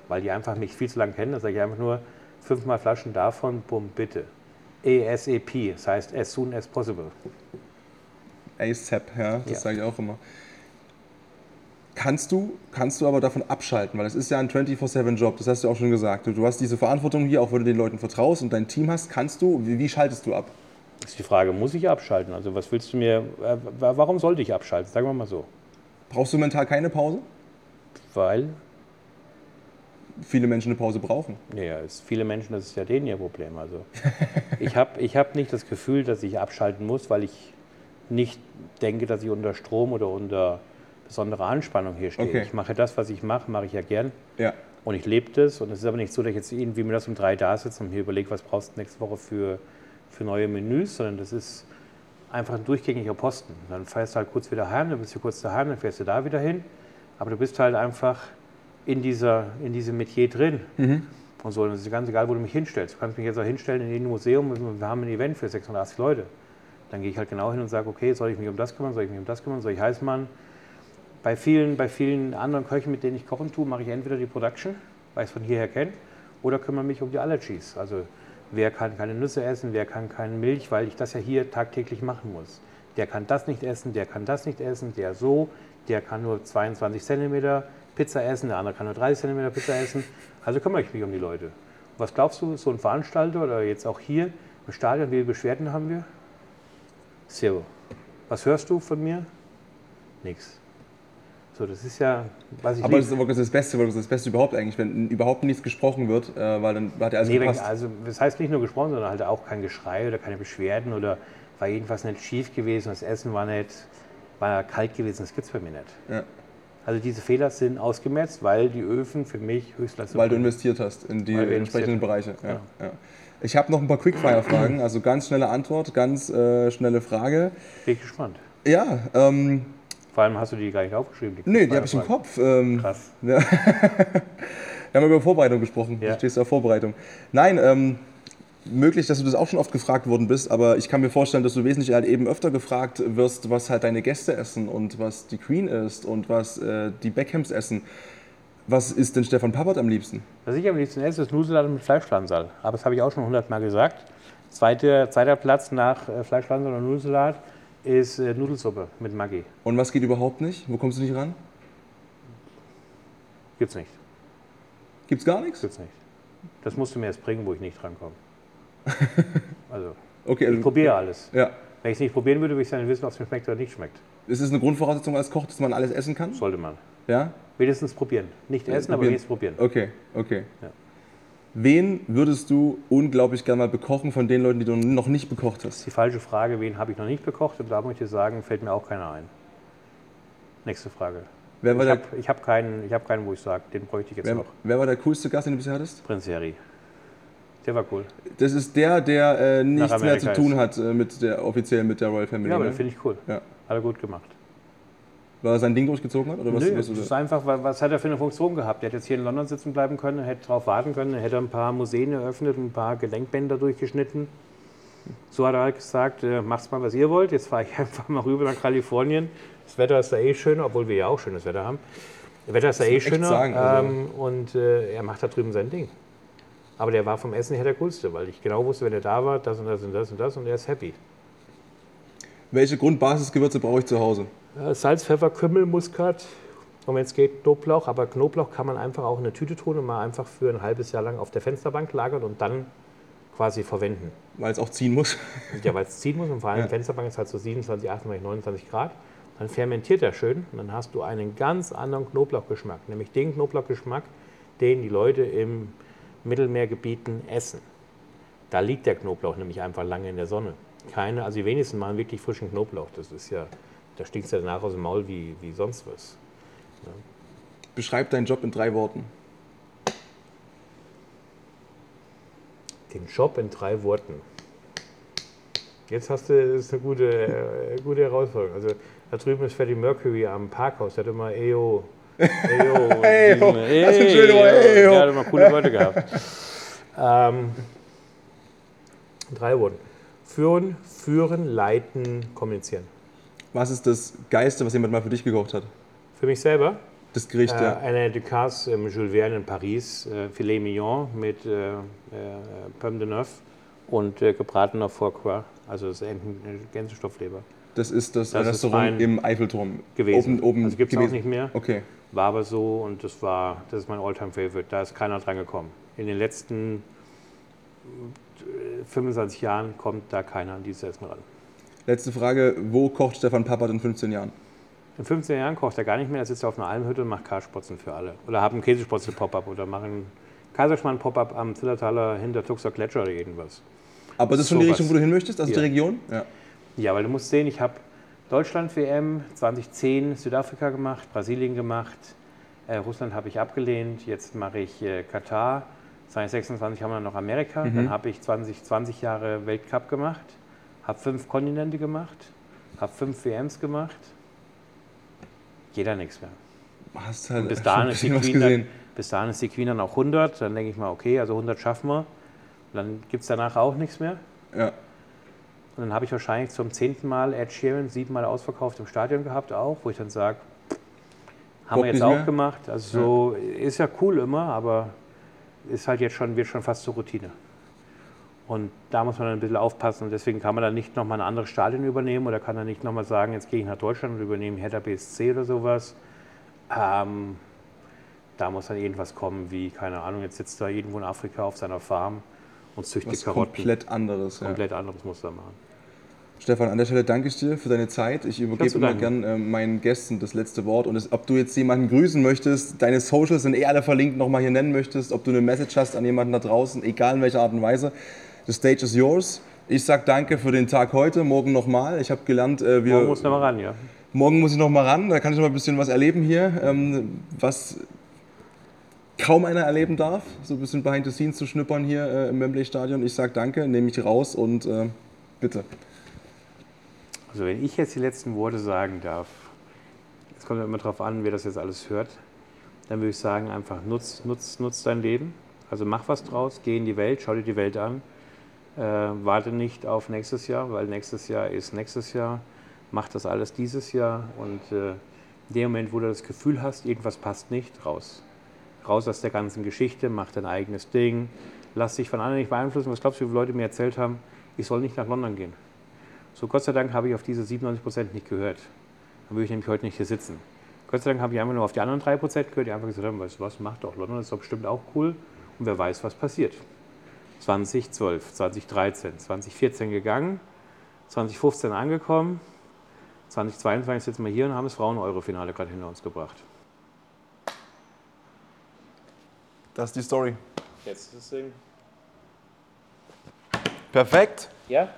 weil die einfach mich viel zu lange kennen. Da sage ich einfach nur, fünfmal Flaschen davon, bumm, bitte. ASAP, das heißt as soon as possible. ASAP, ja, das Ja. sage ich auch immer. Kannst du, kannst du aber davon abschalten, weil es ist ja ein 24-7-Job, das hast du auch schon gesagt. Du, hast diese Verantwortung hier, auch wenn du den Leuten vertraust und dein Team hast, kannst du, wie, wie schaltest du ab? Das ist die Frage, muss ich abschalten? Also was willst du mir, äh, wa- warum sollte ich abschalten? Sagen wir mal so. Brauchst du mental keine Pause? Weil, Viele Menschen eine Pause brauchen. naja, es viele Menschen, das ist ja denen ihr Problem. Also ich habe ich hab nicht das Gefühl, dass ich abschalten muss, weil ich nicht denke, dass ich unter Strom oder unter besonderer Anspannung hier stehe. Okay. Ich mache das, was ich mache, mache ich ja gern. Ja, Und ich lebe das. Und es ist aber nicht so, dass ich jetzt irgendwie mir das um drei da sitze und mir überlege, was brauchst du nächste Woche für, für neue Menüs, sondern das ist einfach ein durchgängiger Posten. Dann fährst du halt kurz wieder heim, dann bist du kurz daheim, dann fährst du da wieder hin. Aber du bist halt einfach in, dieser, in diesem Metier drin. Und so, und es ist ganz egal, wo du mich hinstellst. Du kannst mich jetzt auch hinstellen in ein Museum wir haben ein Event für 680 Leute. Dann gehe ich halt genau hin und sage, okay, soll ich mich um das kümmern, soll ich mich um das kümmern, soll ich heiß machen? Bei vielen, bei vielen anderen Köchen, mit denen ich kochen tue, mache ich entweder die Production, weil ich es von hierher kenne, oder kümmere mich um die Allergies. Also wer kann keine Nüsse essen, wer kann keine Milch, weil ich das ja hier tagtäglich machen muss. Der kann das nicht essen, der kann das nicht essen, der so, der kann nur 22 cm Pizza essen, der andere kann nur 30 cm Pizza essen. Also kümmere ich mich um die Leute. Was glaubst du, so ein Veranstalter oder jetzt auch hier im Stadion, wie viele Beschwerden haben wir? Zero. Was hörst du von mir? Nix. So, das ist ja, was ich aber das ist aber das, ist das Beste, das ist das Beste überhaupt eigentlich, wenn überhaupt nichts gesprochen wird, äh, weil dann hat er alles Nee, gepasst. also das heißt nicht nur gesprochen, sondern halt auch kein Geschrei oder keine Beschwerden oder war irgendwas nicht schief gewesen, das Essen war nicht, war kalt gewesen, das gibt es bei mir nicht. Ja. Also diese Fehler sind ausgemerzt, weil die Öfen für mich Höchstleistung Weil du investiert hast in die entsprechenden Bereiche. Ja, ja. Ich habe noch ein paar Quickfire-Fragen, also ganz schnelle Antwort, ganz äh, schnelle Frage. Bin ich gespannt. Ja, ähm, Vor allem hast du die gar nicht aufgeschrieben. nee, die habe ich im. Kopf. Ähm, Krass. Wir haben über Vorbereitung gesprochen. Ja. Du stehst auf Vorbereitung. Nein, ähm, möglich, dass du das auch schon oft gefragt worden bist, aber ich kann mir vorstellen, dass du wesentlich halt eben öfter gefragt wirst, was halt deine Gäste essen und was die Queen isst und was äh, die Beckhams essen. Was ist denn Stefan Pappert am liebsten? Was ich am liebsten esse, ist Nudelsalat mit Fleischflansal. Aber das habe ich auch schon hundertmal gesagt. Zweiter, zweiter Platz nach äh, Fleischflansal und Nudelsalat ist äh, Nudelsuppe mit Maggi. Und was geht überhaupt nicht? Wo kommst du nicht ran? Gibt's nicht. Gibt's gar nichts? Gibt's nicht. Das musst du mir erst bringen, wo ich nicht drankomme. Also, Okay, ich also, probiere alles. ja. Wenn ich es nicht probieren würde, würde ich dann wissen, ob es mir schmeckt oder nicht schmeckt. Ist es eine Grundvoraussetzung als Koch, dass man alles essen kann? Sollte man. Ja? Wenigstens probieren. Nicht essen, aber probieren. wenigstens probieren. Okay, okay. Ja. Wen würdest du unglaublich gerne mal bekochen von den Leuten, die du noch nicht bekocht Das ist hast? die falsche Frage, wen habe ich noch nicht bekocht? Und da muss ich dir sagen, fällt mir auch keiner ein. Nächste Frage. Ich habe hab keinen, ich hab keinen, wo ich sage, den bräuchte ich jetzt wer, noch. wer war der coolste Gast, den du bisher hattest? Prinz Harry. Der war cool. Das ist der, der äh, nichts mehr zu tun hat äh, mit der offiziell mit der Royal Family. Ja, aber ne? den finde ich cool. Ja. Hat er gut gemacht. Weil er sein Ding durchgezogen hat? Oder was, Nö, was das ist einfach, was hat er für eine Funktion gehabt? Er hätte jetzt hier in London sitzen bleiben können, hätte darauf warten können, er hätte ein paar Museen eröffnet, ein paar Gelenkbänder durchgeschnitten. So hat er halt gesagt, äh, macht's mal, was ihr wollt. Jetzt fahre ich einfach mal rüber nach Kalifornien. Das Wetter ist da eh schöner, obwohl wir ja auch schönes Wetter haben. Das Wetter ist da eh schöner sagen, also- ähm, und äh, er macht da drüben sein Ding. Aber der war vom Essen her der coolste, weil ich genau wusste, wenn er da war, das und das und das und das und er ist happy. Welche Grundbasisgewürze brauche ich zu Hause? Äh, Salz, Pfeffer, Kümmel, Muskat. Und wenn es geht, Knoblauch. Aber Knoblauch kann man einfach auch in eine Tüte tun und mal einfach für ein halbes Jahr lang auf der Fensterbank lagern und dann quasi verwenden. Weil es auch ziehen muss. Ja, weil es ziehen muss und vor allem Ja. die Fensterbank ist halt so 27, 28, 29 Grad. Dann fermentiert er schön und dann hast du einen ganz anderen Knoblauchgeschmack. Nämlich den Knoblauchgeschmack, den die Leute im Mittelmeergebieten essen. Da liegt der Knoblauch nämlich einfach lange in der Sonne. Keine, also die wenigsten machen wirklich frischen Knoblauch. Das ist ja, da stinkt ja danach aus dem Maul wie, wie sonst was. Beschreib deinen Job in drei Worten. Den Job in drei Worten. Jetzt hast du, das ist eine gute, äh, gute Herausforderung. Also da drüben ist Freddie Mercury am Parkhaus, der hat immer Eyo. Eyo. Eyo. diesen- Das ist ein schöner Wort. Der hat immer coole Worte gehabt. ähm, drei Worten. Führen, führen, leiten, kommunizieren. Was ist das Geiste, was jemand mal für dich gekocht hat? Für mich selber Das Gericht, Äh, ja. Eine Ducasse im Jules Verne in Paris, äh, Filet Mignon mit äh, äh, Pomme de Neuf und äh, gebratener Foie Gras, also das Enten- äh, Gänsestoffleber Das ist das, Das ist Restaurant mein- im Eiffelturm. gewesen. Oben, oben also gibt es auch nicht mehr, Okay. war aber so und das war, das ist mein Alltime Favorite. Da ist keiner dran gekommen. In den letzten äh, 25 Jahren kommt da keiner an dieses Essen ran. Letzte Frage: Wo kocht Stefan Pappert in 15 Jahren? In 15 Jahren kocht er gar nicht mehr, er sitzt auf einer Almhütte und macht Karspotzen für alle. Oder haben Käsespotzel-Pop-Up oder machen Kaiserschmarrn-Pop-Up am Zillertaler hinter Tuxer Gletscher oder irgendwas. Aber das ist schon die Sowas. Richtung, wo du hin möchtest, also die Ja. Region? Ja. Ja, weil du musst sehen, ich habe Deutschland-WM 2010 Südafrika gemacht, Brasilien gemacht, äh, Russland habe ich abgelehnt, jetzt mache ich äh, Katar, 2026 haben wir noch Amerika, dann habe ich 20, 20 Jahre Weltcup gemacht, habe fünf Kontinente gemacht, habe fünf WMs gemacht, jeder nichts mehr. Hast halt Bis dahin, ist die Queen dann, bis dahin ist die Queen dann auch 100, dann denke ich mal, okay, also 100 schaffen wir, dann gibt es danach auch nichts mehr. Ja. Und dann habe ich wahrscheinlich zum zehnten Mal Ed Sheeran siebenmal ausverkauft im Stadion gehabt auch, wo ich dann sage, haben wir jetzt auch mehr? gemacht. Also so ist ja cool immer, aber ist halt jetzt schon, wird schon fast zur Routine. Und da muss man dann ein bisschen aufpassen und deswegen kann man dann nicht nochmal ein anderes Stadion übernehmen oder kann dann nicht nochmal sagen, jetzt gehe ich nach Deutschland und übernehme Hertha BSC oder sowas. Ähm, da muss dann irgendwas kommen wie, keine Ahnung, jetzt sitzt da irgendwo in Afrika auf seiner Farm und züchtet Was Karotten. komplett anderes. Ja. Komplett anderes muss er machen. Stefan, an der Stelle danke ich dir für deine Zeit. Ich übergebe immer gern äh, meinen Gästen das letzte Wort. Und es, ob du jetzt jemanden grüßen möchtest, deine Socials sind eh alle verlinkt, nochmal hier nennen möchtest, ob du eine Message hast an jemanden da draußen, egal in welcher Art und Weise. The stage is yours. Ich sag danke für den Tag heute, morgen nochmal. Ich habe gelernt, äh, wir, Morgen muss noch mal ran, ja. morgen muss ich nochmal ran, da kann ich noch mal ein bisschen was erleben hier, ähm, was kaum einer erleben darf, so ein bisschen behind the scenes zu schnuppern hier äh, im Wembley Stadion. Ich sag danke, nehme mich raus und äh, bitte. Also wenn ich jetzt die letzten Worte sagen darf, es kommt ja immer darauf an, wer das jetzt alles hört, dann würde ich sagen, einfach nutz, nutz, nutz dein Leben. Also mach was draus, geh in die Welt, schau dir die Welt an. Äh, warte nicht auf nächstes Jahr, weil nächstes Jahr ist nächstes Jahr. Mach das alles dieses Jahr und äh, in dem Moment, wo du das Gefühl hast, irgendwas passt nicht, raus. Raus aus der ganzen Geschichte, mach dein eigenes Ding, lass dich von anderen nicht beeinflussen. Was glaubst du, wie viele Leute mir erzählt haben, ich soll nicht nach London gehen? So, Gott sei Dank habe ich auf diese 97 Prozent nicht gehört. Dann würde ich nämlich heute nicht hier sitzen. Gott sei Dank habe ich einfach nur auf die anderen 3 Prozent gehört, die einfach gesagt haben, weißt du was, mach doch, London ist doch bestimmt auch cool und wer weiß, was passiert. 2012, 2013, 2014 gegangen, 2015 angekommen, 2022 sitzen wir hier und haben das Frauen-Euro-Finale gerade hinter uns gebracht. Das ist die Story. Jetzt ist das Ding. Perfekt. Ja?